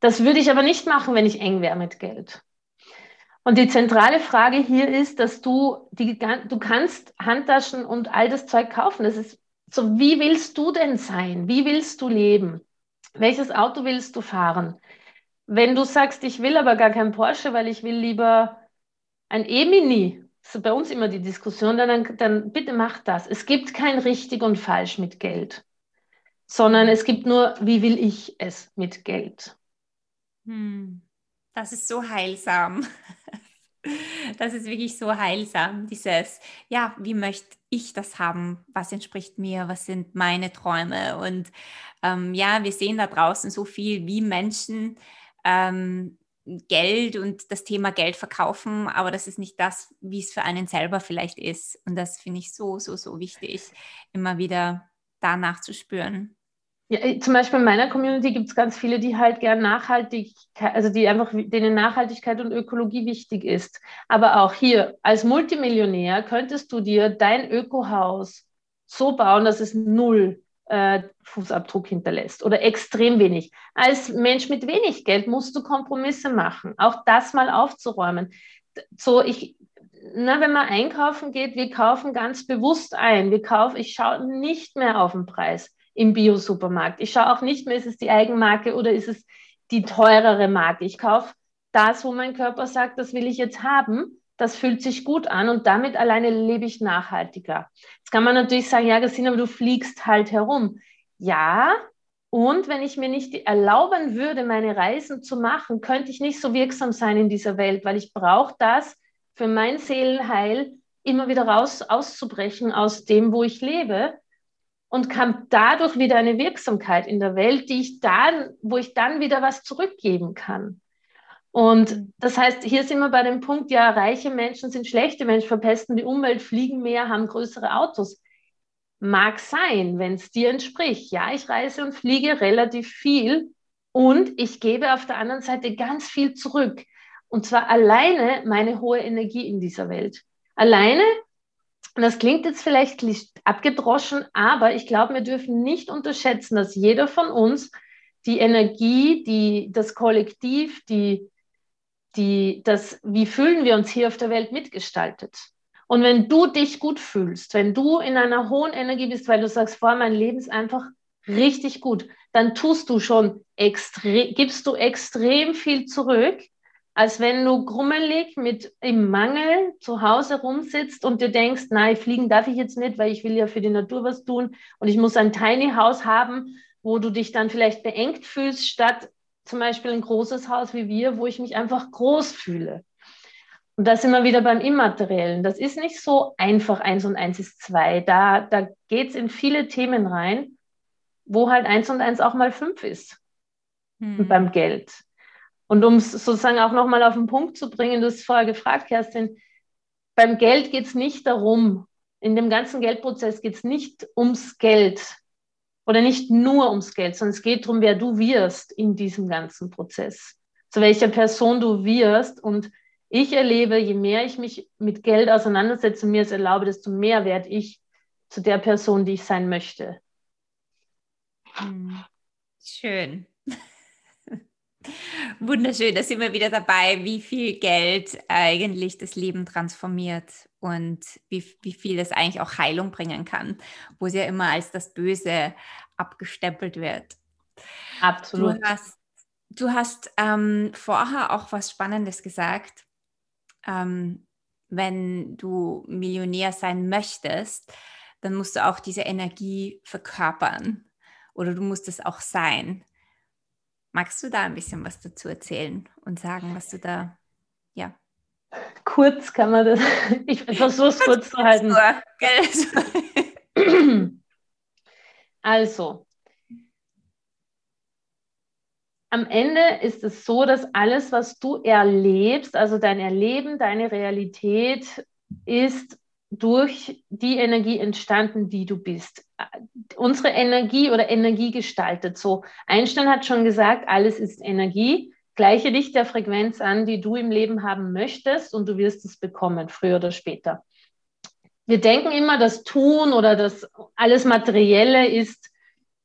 Das würde ich aber nicht machen, wenn ich eng wäre mit Geld. Und die zentrale Frage hier ist, dass du die, du kannst Handtaschen und all das Zeug kaufen. Das ist so, wie willst du denn sein? Wie willst du leben? Welches Auto willst du fahren? Wenn du sagst, ich will aber gar kein Porsche, weil ich will lieber ein E-Mini, ist bei uns immer die Diskussion, dann, dann bitte mach das. Es gibt kein richtig und falsch mit Geld, sondern es gibt nur, wie will ich es mit Geld. Hm. Das ist so heilsam. [LAUGHS] Das ist wirklich so heilsam, dieses, ja, wie möchte ich das haben? Was entspricht mir? Was sind meine Träume? Und ähm, ja, wir sehen da draußen so viel, wie Menschen ähm, Geld und das Thema Geld verkaufen, aber das ist nicht das, wie es für einen selber vielleicht ist. Und das finde ich so, so, so wichtig, immer wieder danach zu spüren. Ja, äh, zum Beispiel in meiner Community gibt es ganz viele, die halt gern Nachhaltigkeit, also die einfach, denen Nachhaltigkeit und Ökologie wichtig ist. Aber auch hier, als Multimillionär könntest du dir dein Ökohaus so bauen, dass es null äh, Fußabdruck hinterlässt oder extrem wenig. Als Mensch mit wenig Geld musst du Kompromisse machen, auch das mal aufzuräumen. So, ich, na, wenn man einkaufen geht, wir kaufen ganz bewusst ein. Wir kaufen, ich schaue nicht mehr auf den Preis im Bio-Supermarkt. Ich schaue auch nicht mehr, ist es die Eigenmarke oder ist es die teurere Marke. Ich kaufe das, wo mein Körper sagt, das will ich jetzt haben das fühlt sich gut an und damit alleine lebe ich nachhaltiger. Jetzt kann man natürlich sagen, ja, Gesine, aber du fliegst halt herum. Ja, und wenn ich mir nicht erlauben würde, meine Reisen zu machen, könnte ich nicht so wirksam sein in dieser Welt, weil ich brauche das für mein Seelenheil, immer wieder raus auszubrechen aus dem, wo ich lebe und kann dadurch wieder eine Wirksamkeit in der Welt, die ich dann, wo ich dann wieder was zurückgeben kann. Und mhm. das heißt, hier sind wir bei dem Punkt, ja, reiche Menschen sind schlechte Menschen, verpesten die Umwelt, fliegen mehr, haben größere Autos. Mag sein, wenn es dir entspricht. Ja, ich reise und fliege relativ viel und ich gebe auf der anderen Seite ganz viel zurück. Und zwar alleine meine hohe Energie in dieser Welt. Alleine das klingt jetzt vielleicht abgedroschen, aber ich glaube, wir dürfen nicht unterschätzen, dass jeder von uns die Energie, die, das Kollektiv, die, die, das, wie fühlen wir uns hier auf der Welt mitgestaltet. Und wenn du dich gut fühlst, wenn du in einer hohen Energie bist, weil du sagst, vor mein Leben ist einfach richtig gut, dann tust du schon extrem, gibst du extrem viel zurück, als wenn du grummelig mit im Mangel zu Hause rumsitzt und dir denkst, nein, fliegen darf ich jetzt nicht, weil ich will ja für die Natur was tun und ich muss ein Tiny House haben, wo du dich dann vielleicht beengt fühlst, statt zum Beispiel ein großes Haus wie wir, wo ich mich einfach groß fühle. Und da sind wir wieder beim Immateriellen. Das ist nicht so einfach, eins und eins ist zwei. Da, da geht es in viele Themen rein, wo halt eins und eins auch mal fünf ist. Hm. Beim Geld. Und um es sozusagen auch nochmal auf den Punkt zu bringen, du hast vorher gefragt, Kerstin, beim Geld geht es nicht darum, in dem ganzen Geldprozess geht es nicht ums Geld oder nicht nur ums Geld, sondern es geht darum, wer du wirst in diesem ganzen Prozess, zu welcher Person du wirst und ich erlebe, je mehr ich mich mit Geld auseinandersetze und mir es erlaube, desto mehr werde ich zu der Person, die ich sein möchte. Hm. Schön. Wunderschön, da sind wir wieder dabei, wie viel Geld eigentlich das Leben transformiert und wie, wie viel es eigentlich auch Heilung bringen kann, wo es ja immer als das Böse abgestempelt wird. Absolut. Du hast, du hast ähm, vorher auch was Spannendes gesagt ähm, wenn du Millionär sein möchtest, dann musst du auch diese Energie verkörpern oder du musst es auch sein. Magst du da ein bisschen was dazu erzählen und sagen, was du da, ja. Kurz kann man das, [LAUGHS] ich versuche es kurz, zu halten. [LAUGHS] also, am Ende ist es so, dass alles, was du erlebst, also dein Erleben, deine Realität, ist durch die Energie entstanden, die du bist. Unsere Energie oder Energie gestaltet. So, Einstein hat schon gesagt, alles ist Energie. Gleiche dich der Frequenz an, die du im Leben haben möchtest, und du wirst es bekommen, früher oder später. Wir denken immer, das Tun oder das alles Materielle ist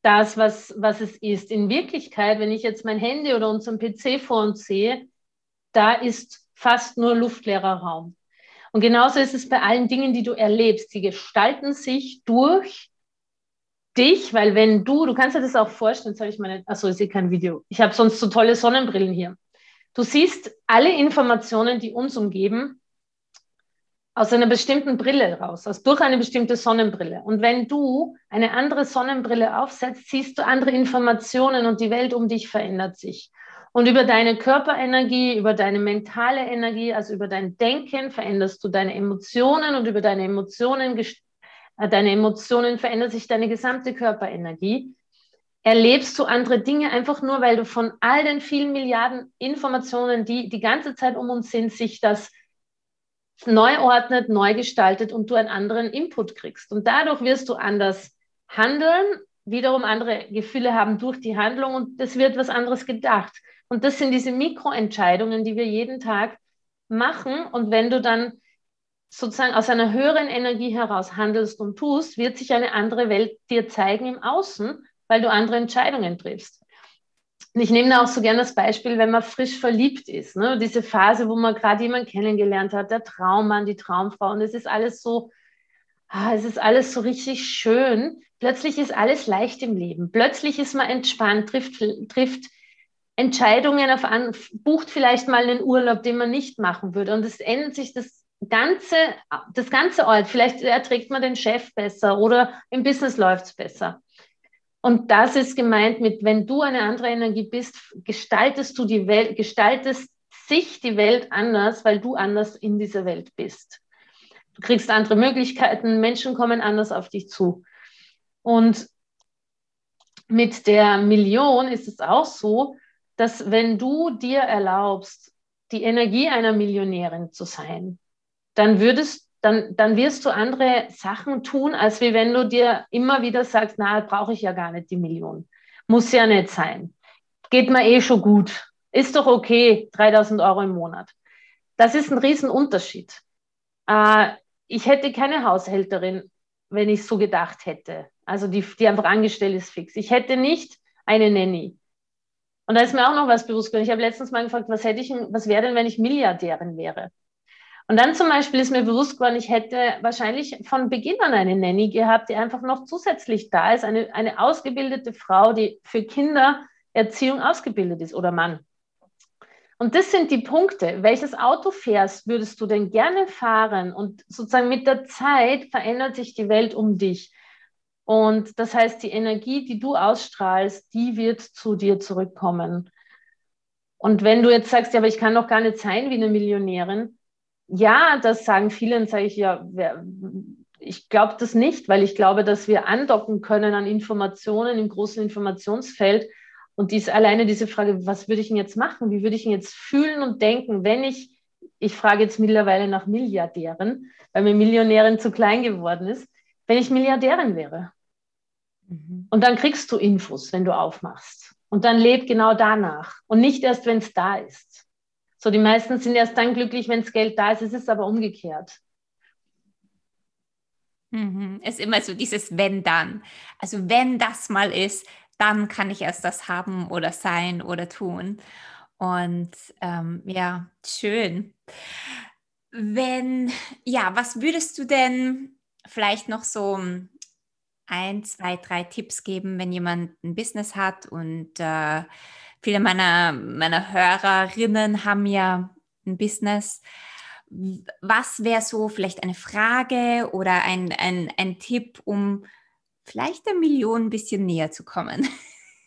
das, was, was es ist. In Wirklichkeit, wenn ich jetzt mein Handy oder unseren PC vor uns sehe, da ist fast nur luftleerer Raum. Und genauso ist es bei allen Dingen, die du erlebst. Sie gestalten sich durch dich, weil wenn du, du kannst dir das auch vorstellen, habe ich meine, achso, ich sehe kein Video. Ich habe sonst so tolle Sonnenbrillen hier. Du siehst alle Informationen, die uns umgeben, aus einer bestimmten Brille raus, aus durch eine bestimmte Sonnenbrille. Und wenn du eine andere Sonnenbrille aufsetzt, siehst du andere Informationen und die Welt um dich verändert sich. Und über deine Körperenergie, über deine mentale Energie, also über dein Denken veränderst du deine Emotionen und über deine Emotionen, äh, deine Emotionen verändert sich deine gesamte Körperenergie. Erlebst du andere Dinge einfach nur, weil du von all den vielen Milliarden Informationen, die die ganze Zeit um uns sind, sich das neu ordnet, neu gestaltet und du einen anderen Input kriegst. Und dadurch wirst du anders handeln, wiederum andere Gefühle haben durch die Handlung und es wird was anderes gedacht. Und das sind diese Mikroentscheidungen, die wir jeden Tag machen. Und wenn du dann sozusagen aus einer höheren Energie heraus handelst und tust, wird sich eine andere Welt dir zeigen im Außen, weil du andere Entscheidungen triffst. Und ich nehme da auch so gerne das Beispiel, wenn man frisch verliebt ist. Ne? Diese Phase, wo man gerade jemanden kennengelernt hat, der Traummann, die Traumfrau. Und es ist alles so, ah, es ist alles so richtig schön. Plötzlich ist alles leicht im Leben. Plötzlich ist man entspannt, trifft, trifft Entscheidungen auf an, bucht vielleicht mal einen Urlaub, den man nicht machen würde. Und es ändert sich das ganze, das ganze Ort. Vielleicht erträgt man den Chef besser oder im Business läuft es besser. Und das ist gemeint mit, wenn du eine andere Energie bist, gestaltest du die Welt, gestaltest sich die Welt anders, weil du anders in dieser Welt bist. Du kriegst andere Möglichkeiten, Menschen kommen anders auf dich zu. Und mit der Million ist es auch so, dass wenn du dir erlaubst, die Energie einer Millionärin zu sein, dann würdest dann, dann wirst du andere Sachen tun, als wie wenn du dir immer wieder sagst, na, brauche ich ja gar nicht die Million. Muss ja nicht sein. Geht mir eh schon gut. Ist doch okay, 3000 Euro im Monat. Das ist ein Riesenunterschied. Äh, ich hätte keine Haushälterin, wenn ich so gedacht hätte. Also die, die einfach angestellt ist fix. Ich hätte nicht eine Nanny. Und da ist mir auch noch was bewusst geworden. Ich habe letztens mal gefragt, was hätte ich, was wäre denn, wenn ich Milliardärin wäre? Und dann zum Beispiel ist mir bewusst geworden, ich hätte wahrscheinlich von Beginn an eine Nanny gehabt, die einfach noch zusätzlich da ist, eine, eine ausgebildete Frau, die für Kindererziehung ausgebildet ist oder Mann. Und das sind die Punkte. Welches Auto fährst, würdest du denn gerne fahren? Und sozusagen mit der Zeit verändert sich die Welt um dich. Und das heißt, die Energie, die du ausstrahlst, die wird zu dir zurückkommen. Und wenn du jetzt sagst, ja, aber ich kann doch gar nicht sein wie eine Millionärin, ja, das sagen viele, dann sage ich ja, ich glaube das nicht, weil ich glaube, dass wir andocken können an Informationen im großen Informationsfeld. Und dies, alleine diese Frage, was würde ich denn jetzt machen? Wie würde ich denn jetzt fühlen und denken, wenn ich, ich frage jetzt mittlerweile nach Milliardären, weil mir Millionärin zu klein geworden ist, wenn ich Milliardärin wäre. Mhm. Und dann kriegst du Infos, wenn du aufmachst. Und dann leb genau danach und nicht erst, wenn es da ist. So, die meisten sind erst dann glücklich, wenn das Geld da ist. Es ist aber umgekehrt. Mhm. Es ist immer so dieses wenn dann. Also wenn das mal ist, dann kann ich erst das haben oder sein oder tun. Und ähm, ja, schön. Wenn, ja, was würdest du denn vielleicht noch so ein, zwei, drei Tipps geben, wenn jemand ein Business hat und äh, viele meiner, meiner Hörerinnen haben ja ein Business. Was wäre so vielleicht eine Frage oder ein, ein, ein Tipp, um vielleicht der Million ein bisschen näher zu kommen?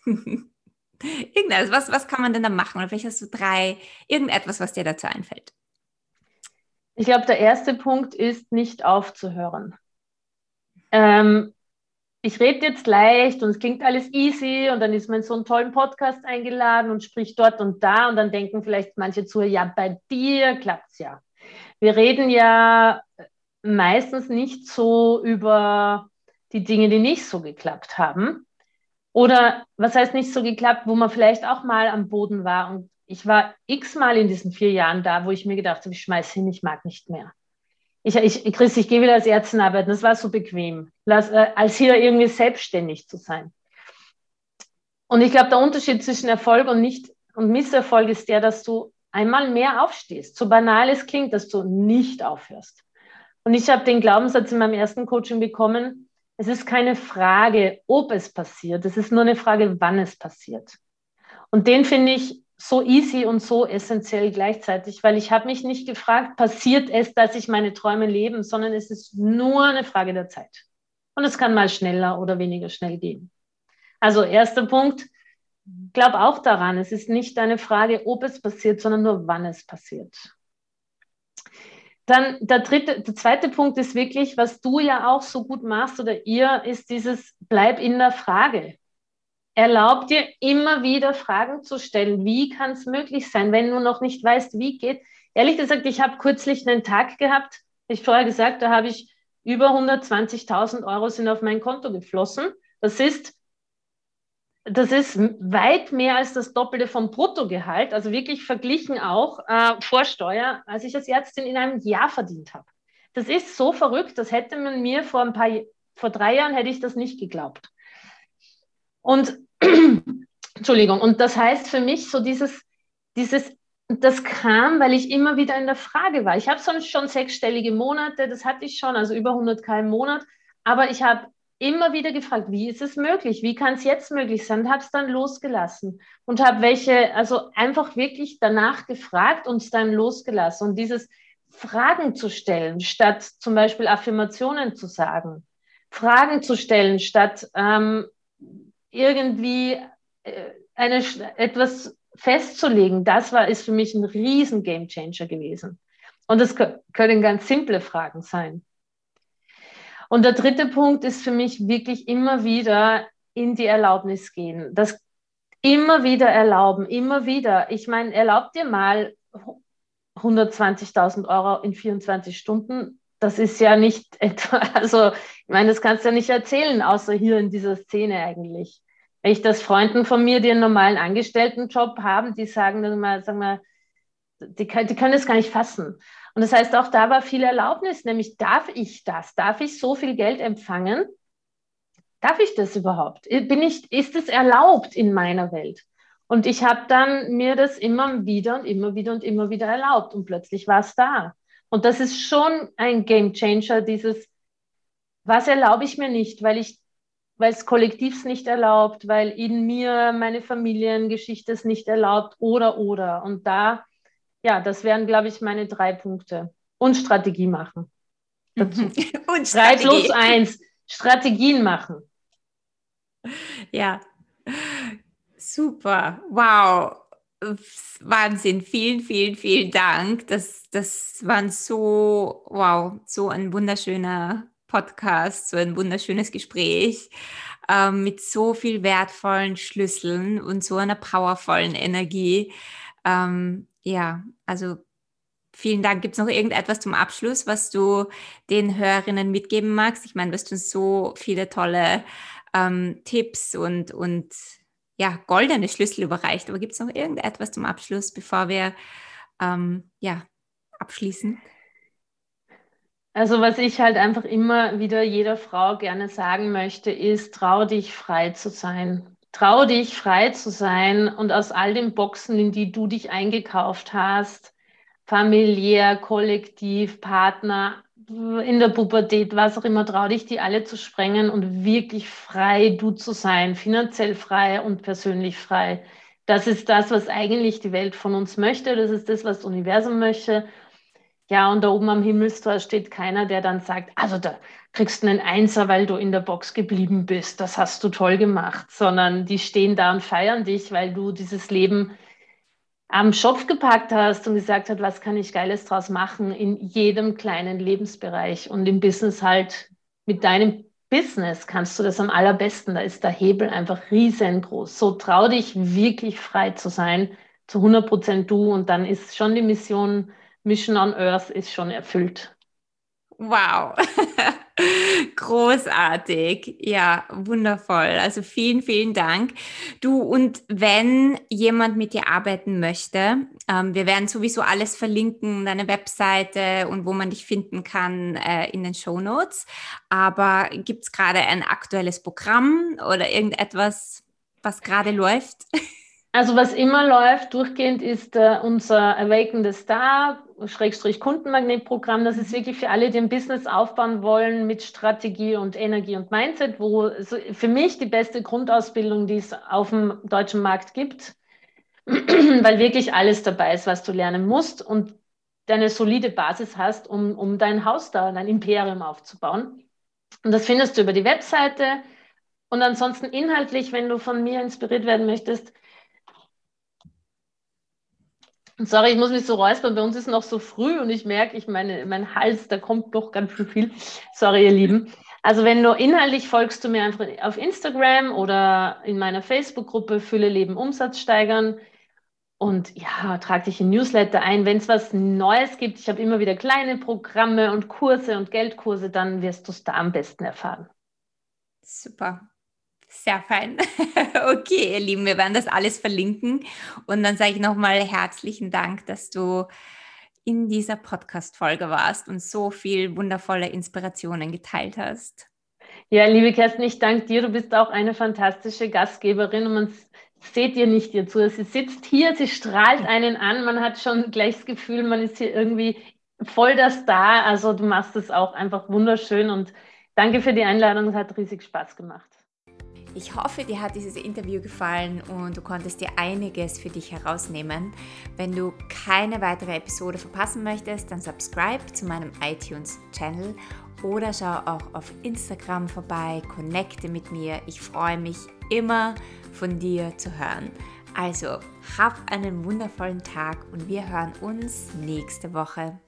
[LAUGHS] Irgendetwas, was, was kann man denn da machen? Oder vielleicht hast du drei, irgendetwas, was dir dazu einfällt. Ich glaube, der erste Punkt ist, nicht aufzuhören. Ähm, ich rede jetzt leicht und es klingt alles easy und dann ist man in so einen tollen Podcast eingeladen und spricht dort und da und dann denken vielleicht manche zu, ja, bei dir klappt es ja. Wir reden ja meistens nicht so über die Dinge, die nicht so geklappt haben. Oder was heißt nicht so geklappt, wo man vielleicht auch mal am Boden war. Und ich war x-mal in diesen vier Jahren da, wo ich mir gedacht habe, ich schmeiß hin, ich mag nicht mehr ich, ich, Chris, ich gehe wieder als Ärztin arbeiten. Das war so bequem, äh, als hier irgendwie selbstständig zu sein. Und ich glaube, der Unterschied zwischen Erfolg und nicht und Misserfolg ist der, dass du einmal mehr aufstehst. So banal es klingt, dass du nicht aufhörst. Und ich habe den Glaubenssatz in meinem ersten Coaching bekommen, es ist keine Frage, ob es passiert, es ist nur eine Frage, wann es passiert. Und den finde ich so easy und so essentiell gleichzeitig, weil ich habe mich nicht gefragt, passiert es, dass ich meine Träume lebe, sondern es ist nur eine Frage der Zeit. Und es kann mal schneller oder weniger schnell gehen. Also erster Punkt, glaub auch daran, es ist nicht eine Frage, ob es passiert, sondern nur wann es passiert. Dann der dritte, der zweite Punkt ist wirklich, was du ja auch so gut machst oder ihr, ist dieses Bleib in der Frage. Erlaub dir immer wieder Fragen zu stellen. Wie kann es möglich sein, wenn du noch nicht weißt, wie geht? Ehrlich gesagt, ich habe kürzlich einen Tag gehabt, ich vorher gesagt, da habe ich über 120.000 Euro sind auf mein Konto geflossen. Das ist, das ist weit mehr als das Doppelte vom Bruttogehalt, also wirklich verglichen auch äh, vor Steuer, als ich als Ärztin in einem Jahr verdient habe. Das ist so verrückt, das hätte man mir vor ein paar, vor drei Jahren hätte ich das nicht geglaubt. Und [CLEARS THROAT] Entschuldigung, und das heißt für mich so dieses, dieses, das kam, weil ich immer wieder in der Frage war. Ich habe sonst schon sechsstellige Monate, das hatte ich schon, also über 100k im Monat, aber ich habe immer wieder gefragt, wie ist es möglich? Wie kann es jetzt möglich sein? Und habe es dann losgelassen und habe welche, also einfach wirklich danach gefragt und es dann losgelassen. Und dieses Fragen zu stellen, statt zum Beispiel Affirmationen zu sagen, Fragen zu stellen, statt ähm, irgendwie äh, eine, etwas festzulegen, das war, ist für mich ein riesen Gamechanger gewesen. Und es können ganz simple Fragen sein. Und der dritte Punkt ist für mich wirklich immer wieder in die Erlaubnis gehen. Das immer wieder erlauben, immer wieder. Ich meine, erlaubt dir mal 120.000 Euro in 24 Stunden. Das ist ja nicht [LAUGHS] etwa, also ich meine, das kannst du ja nicht erzählen, außer hier in dieser Szene eigentlich ich das Freunden von mir, die einen normalen Angestelltenjob haben, die sagen dann mal, sagen wir, die, die können das gar nicht fassen. Und das heißt, auch da war viel Erlaubnis, nämlich darf ich das? Darf ich so viel Geld empfangen? Darf ich das überhaupt? Bin ich, ist es erlaubt in meiner Welt? Und ich habe dann mir das immer wieder und immer wieder und immer wieder erlaubt und plötzlich war es da. Und das ist schon ein Game Changer, dieses, was erlaube ich mir nicht, weil ich weil es Kollektivs nicht erlaubt, weil in mir meine Familiengeschichte es nicht erlaubt oder oder. Und da ja, das wären, glaube ich, meine drei Punkte. Und Strategie machen. Dazu. [LAUGHS] Und Strategie. Drei plus eins. Strategien machen. Ja, super. Wow. Wahnsinn. Vielen, vielen, vielen Dank. Das, das waren so, wow, so ein wunderschöner Podcast, so ein wunderschönes Gespräch ähm, mit so viel wertvollen Schlüsseln und so einer powervollen Energie. Ähm, ja, also vielen Dank. Gibt es noch irgendetwas zum Abschluss, was du den Hörerinnen mitgeben magst? Ich meine, du hast uns so viele tolle ähm, Tipps und, und ja, goldene Schlüssel überreicht. Aber gibt es noch irgendetwas zum Abschluss, bevor wir ähm, ja, abschließen? Also was ich halt einfach immer wieder jeder Frau gerne sagen möchte, ist, trau dich frei zu sein. Trau dich, frei zu sein und aus all den Boxen, in die du dich eingekauft hast, familiär, kollektiv, Partner, in der Pubertät, was auch immer, trau dich, die alle zu sprengen und wirklich frei du zu sein, finanziell frei und persönlich frei. Das ist das, was eigentlich die Welt von uns möchte. Das ist das, was das Universum möchte. Ja, und da oben am Himmelstor steht keiner, der dann sagt, also da kriegst du einen Einser, weil du in der Box geblieben bist. Das hast du toll gemacht. Sondern die stehen da und feiern dich, weil du dieses Leben am Schopf gepackt hast und gesagt hast, was kann ich Geiles draus machen in jedem kleinen Lebensbereich und im Business halt mit deinem Business kannst du das am allerbesten. Da ist der Hebel einfach riesengroß. So trau dich wirklich frei zu sein, zu 100 Prozent du und dann ist schon die Mission Mission on Earth ist schon erfüllt. Wow, [LAUGHS] großartig. Ja, wundervoll. Also vielen, vielen Dank. Du, und wenn jemand mit dir arbeiten möchte, ähm, wir werden sowieso alles verlinken, deine Webseite und wo man dich finden kann äh, in den Show Notes. Aber gibt es gerade ein aktuelles Programm oder irgendetwas, was gerade läuft? [LAUGHS] Also was immer läuft durchgehend ist äh, unser Awaken the Star Schrägstrich Kundenmagnetprogramm. Das ist wirklich für alle, die ein Business aufbauen wollen mit Strategie und Energie und Mindset, wo für mich die beste Grundausbildung, die es auf dem deutschen Markt gibt, [CLEARS THROAT] weil wirklich alles dabei ist, was du lernen musst und deine solide Basis hast, um, um dein Haus da, dein Imperium aufzubauen. Und das findest du über die Webseite. Und ansonsten inhaltlich, wenn du von mir inspiriert werden möchtest, Sorry, ich muss mich so räuspern. Bei uns ist noch so früh und ich merke, ich meine, mein Hals, da kommt doch ganz schön viel. Sorry, ihr Lieben. Also wenn du inhaltlich folgst du mir einfach auf Instagram oder in meiner Facebook-Gruppe Fülle Leben Umsatz steigern. Und ja, trag dich in Newsletter ein. Wenn es was Neues gibt, ich habe immer wieder kleine Programme und Kurse und Geldkurse, dann wirst du es da am besten erfahren. Super. Sehr fein. [LAUGHS] Okay, ihr Lieben, wir werden das alles verlinken. Und dann sage ich nochmal herzlichen Dank, dass du in dieser Podcast-Folge warst und so viel wundervolle Inspirationen geteilt hast. Ja, liebe Kerstin, ich danke dir. Du bist auch eine fantastische Gastgeberin und man seht ihr nicht ihr zu. Sie sitzt hier, sie strahlt einen an. Man hat schon gleich das Gefühl, man ist hier irgendwie voll der Star. Also du machst es auch einfach wunderschön und danke für die Einladung. Es hat riesig Spaß gemacht. Ich hoffe, dir hat dieses Interview gefallen und du konntest dir einiges für dich herausnehmen. Wenn du keine weitere Episode verpassen möchtest, dann subscribe zu meinem iTunes-Channel oder schau auch auf Instagram vorbei, connecte mit mir. Ich freue mich immer von dir zu hören. Also, hab einen wundervollen Tag und wir hören uns nächste Woche.